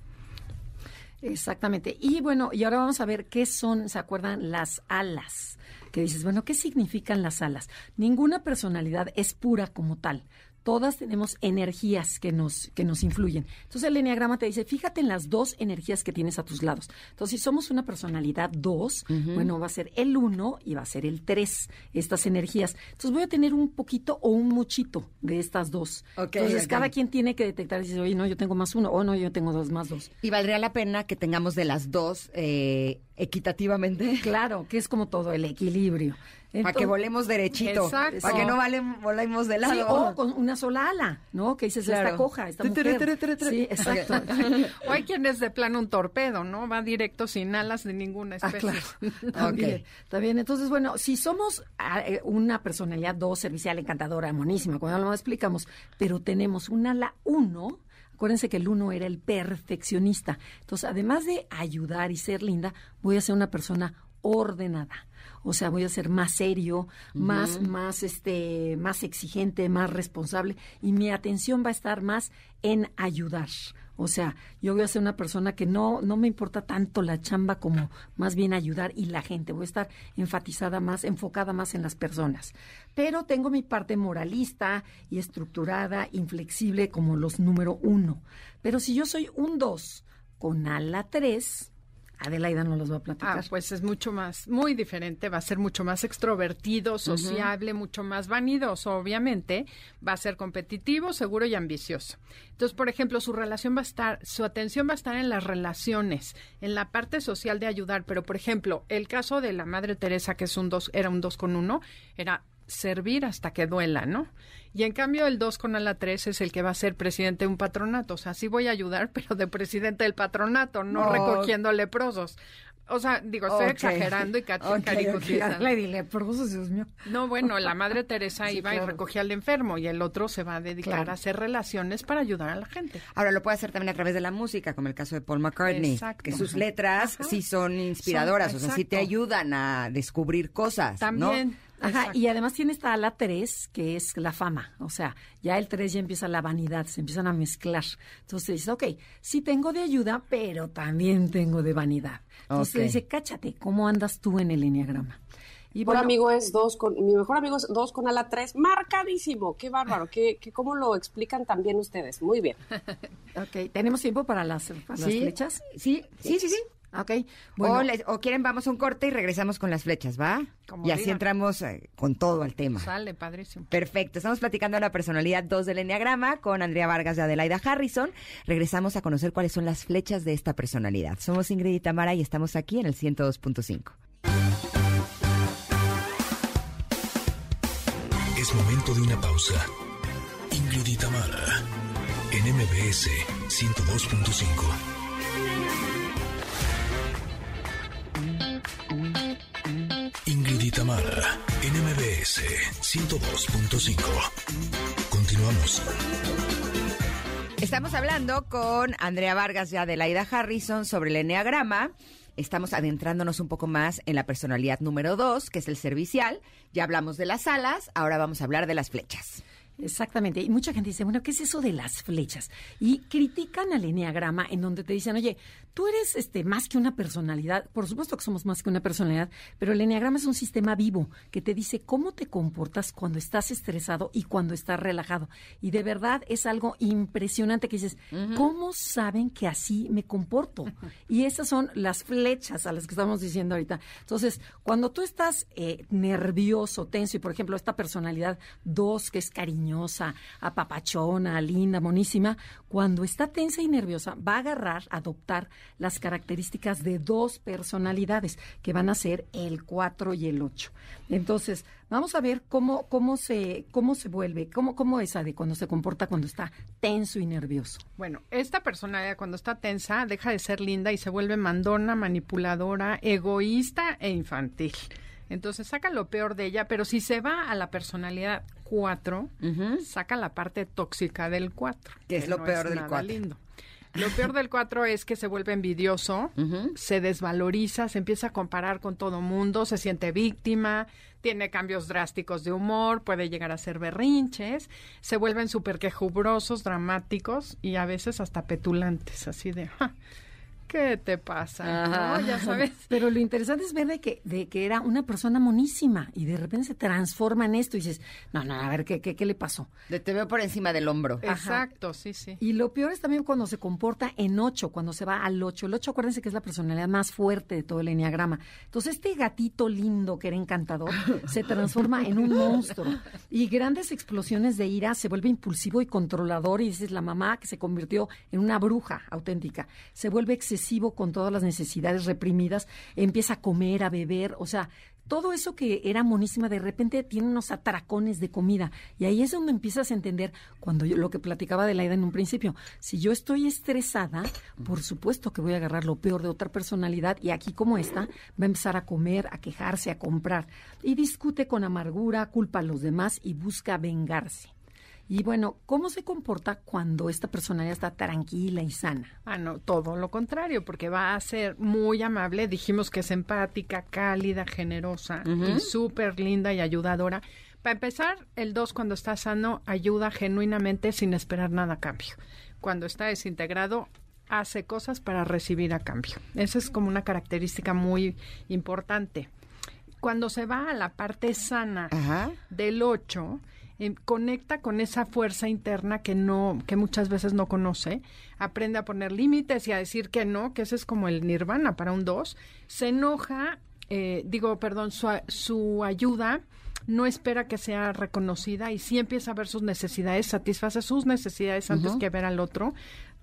Exactamente. Y bueno, y ahora vamos a ver qué son, ¿se acuerdan? Las alas. Que dices, bueno, ¿qué significan las alas? Ninguna personalidad es pura como tal. Todas tenemos energías que nos, que nos influyen. Entonces el enneagrama te dice, fíjate en las dos energías que tienes a tus lados. Entonces, si somos una personalidad 2, bueno, va a ser el 1 y va a ser el 3, estas energías. Entonces voy a tener un poquito o un muchito de estas dos. Entonces, cada quien tiene que detectar y dice, oye, no, yo tengo más uno, o no, yo tengo dos más dos. Y valdría la pena que tengamos de las dos eh, equitativamente. Claro, que es como todo el equilibrio. Para que volemos derechito. Exacto. Para que no vale, volemos de lado. Sí, o con una sola ala, ¿no? Que dices, Claro. esta coja, esta mujer. Sí, exacto. <laughs> O hay quien es de plano un torpedo, ¿no? Va directo sin alas de ninguna Ah, especie. claro. <laughs> También, también. Entonces, bueno, si somos ah, eh, una personalidad dos, servicial, encantadora, monísima, cuando lo explicamos, pero tenemos un ala uno, acuérdense que el uno era el perfeccionista. Entonces, además de ayudar y ser linda, voy a ser una persona ordenada. O sea, voy a ser más serio, más, más, este, más exigente, más responsable, y mi atención va a estar más en ayudar. O sea, yo voy a ser una persona que no, no me importa tanto la chamba como más bien ayudar y la gente. Voy a estar enfatizada más, enfocada más en las personas. Pero tengo mi parte moralista y estructurada, inflexible como los número uno. Pero si yo soy un dos con ala tres, Adelaida nos los va a platicar. Ah, pues es mucho más, muy diferente, va a ser mucho más extrovertido, sociable, mucho más vanidoso, obviamente, va a ser competitivo, seguro y ambicioso. Entonces, por ejemplo, su relación va a estar, su atención va a estar en las relaciones, en la parte social de ayudar, pero por ejemplo, el caso de la Madre Teresa, que es un dos, era un dos con uno, era servir hasta que duela, ¿no? Y en cambio el 2 con ala 3 es el que va a ser presidente de un patronato. O sea, sí voy a ayudar, <laughs> pero de presidente del patronato, no recogiendo leprosos. O sea, digo, estoy exagerando y ca- Ok, caricaturizando. ok. Lady Leprosos, Dios mío. No, bueno, la madre Teresa Sí, iba y recogía al enfermo y el otro se va a dedicar Claro. a hacer relaciones para ayudar a la gente. Ahora lo puede hacer también a través de la música, como el caso de Paul McCartney, Exacto. que sus letras Ajá. sí son inspiradoras, Son- o sea, sí te ayudan a descubrir cosas, También. ¿no? Ajá, y además tiene esta ala 3, que es la fama. O sea, ya el 3 ya empieza la vanidad, se empiezan a mezclar. Entonces dices, ok, sí tengo de ayuda, pero también tengo de vanidad. Entonces dice, cáchate, ¿cómo andas tú en el enneagrama? Y Mi mejor bueno, amigo es dos con, mi mejor amigo es dos con ala tres, marcadísimo, qué bárbaro, qué, qué, cómo lo explican también ustedes, muy bien. <laughs> ok, ¿tenemos tiempo para las, para las Sí, flechas? Sí, sí, sí, sí. Ok, o, bueno. les- o quieren, vamos a un corte y regresamos con las flechas, ¿va? Como y así digan. entramos eh, con todo al tema. Sale, padrísimo. Perfecto, estamos platicando de la personalidad 2 del Enneagrama con Andrea Vargas y Adelaida Harrison. Regresamos a conocer cuáles son las flechas de esta personalidad. Somos Ingrid y Tamara y estamos aquí en el 102.5. Es momento de una pausa. Ingrid y Tamara, en MBS 102.5. Ingrid y Tamara, en MBS 102.5. Continuamos. Estamos hablando con Andrea Vargas y Adelaida Harrison sobre el Enneagrama. Estamos adentrándonos un poco más en la personalidad número 2, que es el servicial. Ya hablamos de las alas, ahora vamos a hablar de las flechas. Exactamente. Y mucha gente dice, bueno, ¿qué es eso de las flechas? Y critican al eneagrama en donde te dicen, oye, tú eres este más que una personalidad. Por supuesto que somos más que una personalidad, pero el eneagrama es un sistema vivo que te dice cómo te comportas cuando estás estresado y cuando estás relajado. Y de verdad es algo impresionante que dices, ¿cómo saben que así me comporto? <laughs> Y esas son las flechas a las que estamos diciendo ahorita. Entonces, cuando tú estás eh, nervioso, tenso, y por ejemplo, esta personalidad 2 que es cariñosa, apapachona, linda, monísima, cuando está tensa y nerviosa, va a agarrar, adoptar las características de dos personalidades, que van a ser el 4 y el 8. Entonces, vamos a ver cómo, cómo, se, cómo se vuelve, cómo, cómo es de cuando se comporta cuando está tenso y nervioso. Bueno, esta personalidad cuando está tensa deja de ser linda y se vuelve mandona, manipuladora, egoísta e infantil. Entonces saca lo peor de ella, pero si se va a la personalidad 4, saca la parte tóxica del 4. Que es lo peor del nada cuatro. lindo. Lo peor del 4 es que se vuelve envidioso, se desvaloriza, se empieza a comparar con todo mundo, se siente víctima, tiene cambios drásticos de humor, puede llegar a ser berrinches, se vuelven súper quejubrosos, dramáticos y a veces hasta petulantes, así de, "Ja, ¿qué te pasa? ¿No? Ya sabes. <laughs> Pero lo interesante es ver de que, de que era una persona monísima y de repente se transforma en esto y dices, no, no, a ver, ¿qué, qué, qué le pasó? De te veo por encima del hombro. Exacto, sí, sí. Y lo peor es también cuando se comporta en ocho, cuando se va al ocho. El ocho, acuérdense que es la personalidad más fuerte de todo el enneagrama. Entonces, este gatito lindo que era encantador <laughs> se transforma en un monstruo. Y grandes explosiones de ira se vuelve impulsivo y controlador. Y dices, la mamá que se convirtió en una bruja auténtica. Se vuelve con todas las necesidades reprimidas. Empieza a comer, a beber. O sea, todo eso que era monísima de repente tiene unos atracones de comida y ahí es donde empiezas a entender cuando yo lo que platicaba de la en un principio, si yo estoy estresada, por supuesto que voy a agarrar lo peor de otra personalidad y aquí como esta va a empezar a comer, a quejarse, a comprar y discute con amargura, culpa a los demás y busca vengarse. Y bueno, ¿cómo se comporta cuando esta personalidad está tranquila y sana? Ah, no, todo lo contrario, porque va a ser muy amable. Dijimos que es empática, cálida, generosa y súper linda y ayudadora. Para empezar, el 2 cuando está sano ayuda genuinamente sin esperar nada a cambio. Cuando está desintegrado hace cosas para recibir a cambio. Esa es como una característica muy importante. Cuando se va a la parte sana del 8, em, conecta con esa fuerza interna que no que muchas veces no conoce, aprende a poner límites y a decir que no, que ese es como el nirvana para un 2, se enoja, eh, digo, perdón, su, su ayuda no espera que sea reconocida y sí empieza a ver sus necesidades, satisface sus necesidades antes que ver al otro.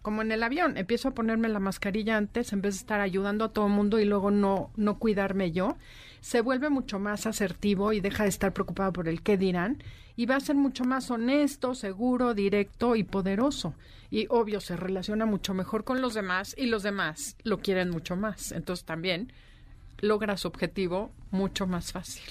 como en el avión, empiezo a ponerme la mascarilla antes en vez de estar ayudando a todo el mundo y luego no, no cuidarme yo, se vuelve mucho más asertivo y deja de estar preocupado por el qué dirán y va a ser mucho más honesto, seguro, directo y poderoso. Y obvio, se relaciona mucho mejor con los demás y los demás lo quieren mucho más. Entonces también logra su objetivo mucho más fácil.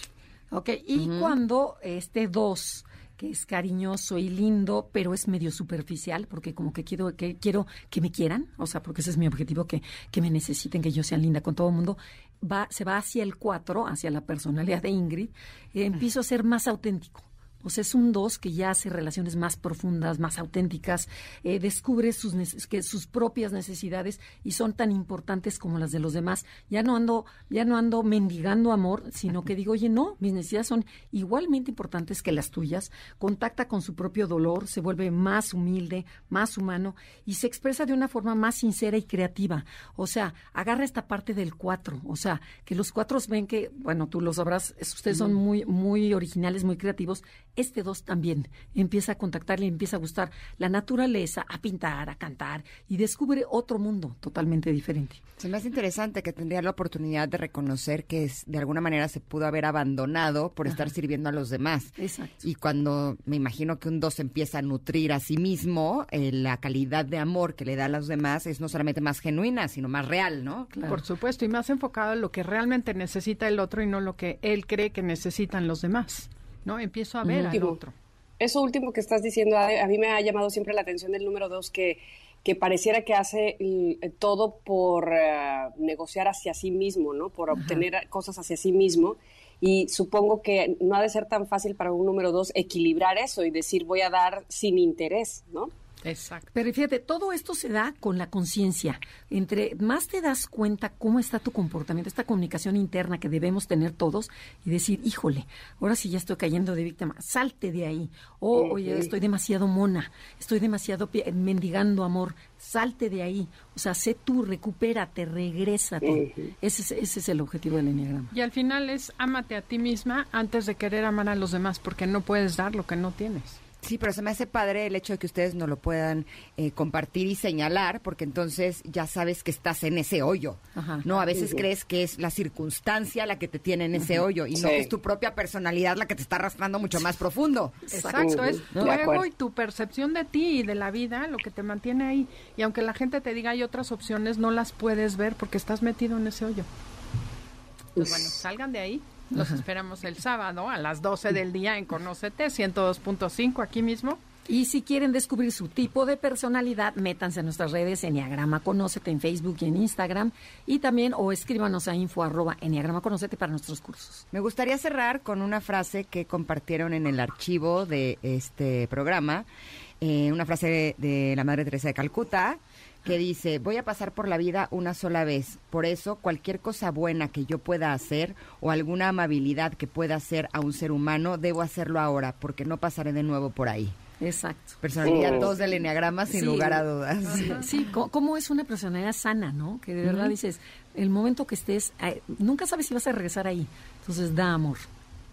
Ok, y cuando este dos que es cariñoso y lindo, pero es medio superficial, porque como que quiero que quiero que me quieran, o sea, porque ese es mi objetivo, que, que me necesiten, que yo sea linda con todo el mundo, va, se va hacia el cuatro, hacia la personalidad de Ingrid, empiezo a ser más auténtico. O sea, es un dos que ya hace relaciones más profundas, más auténticas, eh, descubre sus, que sus propias necesidades y son tan importantes como las de los demás. Ya no ando, ya no ando mendigando amor, sino que digo, oye, no, mis necesidades son igualmente importantes que las tuyas. Contacta con su propio dolor, se vuelve más humilde, más humano y se expresa de una forma más sincera y creativa. O sea, agarra esta parte del cuatro. O sea, que los cuatros ven que, bueno, tú lo sabrás, es- ustedes son muy, muy originales, muy creativos. Este dos también empieza a contactarle, empieza a gustar la naturaleza, a pintar, a cantar y descubre otro mundo totalmente diferente. Se me hace interesante que tendría la oportunidad de reconocer que es- de alguna manera se pudo haber abandonado por estar sirviendo a los demás. Exacto. Y cuando me imagino que un dos empieza a nutrir a sí mismo, eh, la calidad de amor que le da a los demás es no solamente más genuina, sino más real, ¿no? Por supuesto, y más enfocado en lo que realmente necesita el otro y no lo que él cree que necesitan los demás. ¿No? Empiezo a ver al otro. Eso último que estás diciendo, Ade, a mí me ha llamado siempre la atención el número dos, que, que pareciera que hace todo por eh, negociar hacia sí mismo, ¿no? Por obtener cosas hacia sí mismo. Y supongo que no ha de ser tan fácil para un número dos equilibrar eso y decir voy a dar sin interés, ¿no? Exacto. Pero fíjate, todo esto se da con la conciencia. Entre más te das cuenta cómo está tu comportamiento, esta comunicación interna que debemos tener todos y decir, híjole, ahora sí ya estoy cayendo de víctima, salte de ahí. O, oye, Ujú. estoy demasiado mona, estoy demasiado mendigando amor, salte de ahí. O sea, sé tú, recupérate, regrésate. Ese, es, ese es el objetivo del enneagrama. Y al final es ámate a ti misma antes de querer amar a los demás, porque no puedes dar lo que no tienes. Sí, pero se me hace padre el hecho de que ustedes no lo puedan eh, compartir y señalar, porque entonces ya sabes que estás en ese hoyo. Ajá. No, a veces crees que es la circunstancia la que te tiene en ese hoyo y no que es tu propia personalidad la que te está arrastrando mucho más profundo. Exacto, es tu ego y tu percepción de ti y de la vida lo que te mantiene ahí. Y aunque la gente te diga hay otras opciones, no las puedes ver porque estás metido en ese hoyo. Pues bueno, salgan de ahí. Los esperamos el sábado a las 12 del día en Conócete 102.5 aquí mismo. Y si quieren descubrir su tipo de personalidad, métanse en nuestras redes Enneagrama Conócete en Facebook y en Instagram. Y también o escríbanos a info arroba Enneagrama Conócete para nuestros cursos. Me gustaría cerrar con una frase que compartieron en el archivo de este programa, eh, una frase de, de la Madre Teresa de Calcuta, que dice, voy a pasar por la vida una sola vez, por eso cualquier cosa buena que yo pueda hacer o alguna amabilidad que pueda hacer a un ser humano, debo hacerlo ahora, porque no pasaré de nuevo por ahí. Exacto. Personalidad Oh. 2 del Enneagrama, sin Sí. lugar a dudas. Sí, cómo es una personalidad sana, ¿no? Que de verdad dices, el momento que estés, eh, nunca sabes si vas a regresar ahí. Entonces da amor.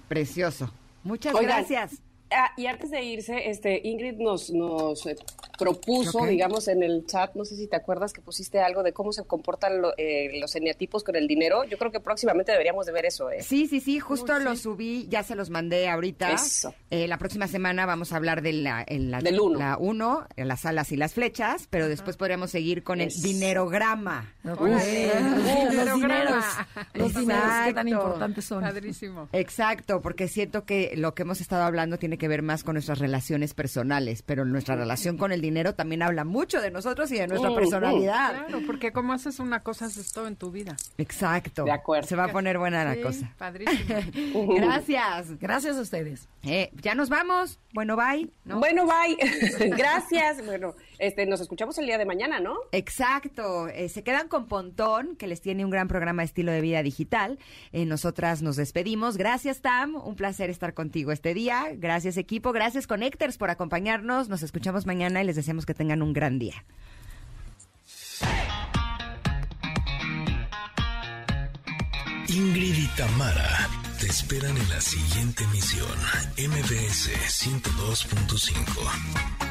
Precioso. Muchas Oigan, gracias. Ah, y antes de irse, este Ingrid nos, nos eh, propuso, digamos, en el chat, no sé si te acuerdas que pusiste algo de cómo se comportan lo- eh, los eneatipos con el dinero. Yo creo que próximamente deberíamos de ver eso, ¿eh? Sí, sí, sí, justo lo subí, ya se los mandé ahorita. Eso. Eh, la próxima semana vamos a hablar de la, en la, Del uno. la uno, en las alas y las flechas, pero después podríamos seguir con el dinerograma. Uf, Eh, los dinero dineros, grama. los dineros, qué tan Exacto. importantes son. Padrísimo. Exacto, porque siento que lo que hemos estado hablando tiene que ver más con nuestras relaciones personales, pero nuestra relación con el dinero también habla mucho de nosotros y de nuestra mm. personalidad. Claro, porque como haces una cosa, haces todo en tu vida. Exacto. De acuerdo. Se va a poner buena la Sí, cosa. Padrísimo. <laughs> Gracias. Gracias a ustedes. Eh, ya nos vamos. Bueno, bye. ¿no? Bueno, bye. <laughs> Gracias. Bueno, este, nos escuchamos el día de mañana, ¿no? Exacto, Eh, se quedan con Pontón, que les tiene un gran programa de estilo de vida digital. Eh, nosotras nos despedimos. Gracias, Tam, un placer estar contigo este día. Gracias, equipo. Gracias, Connectors, por acompañarnos. Nos escuchamos mañana y les deseamos que tengan un gran día. Ingrid y Tamara te esperan en la siguiente emisión, MBS 102.5.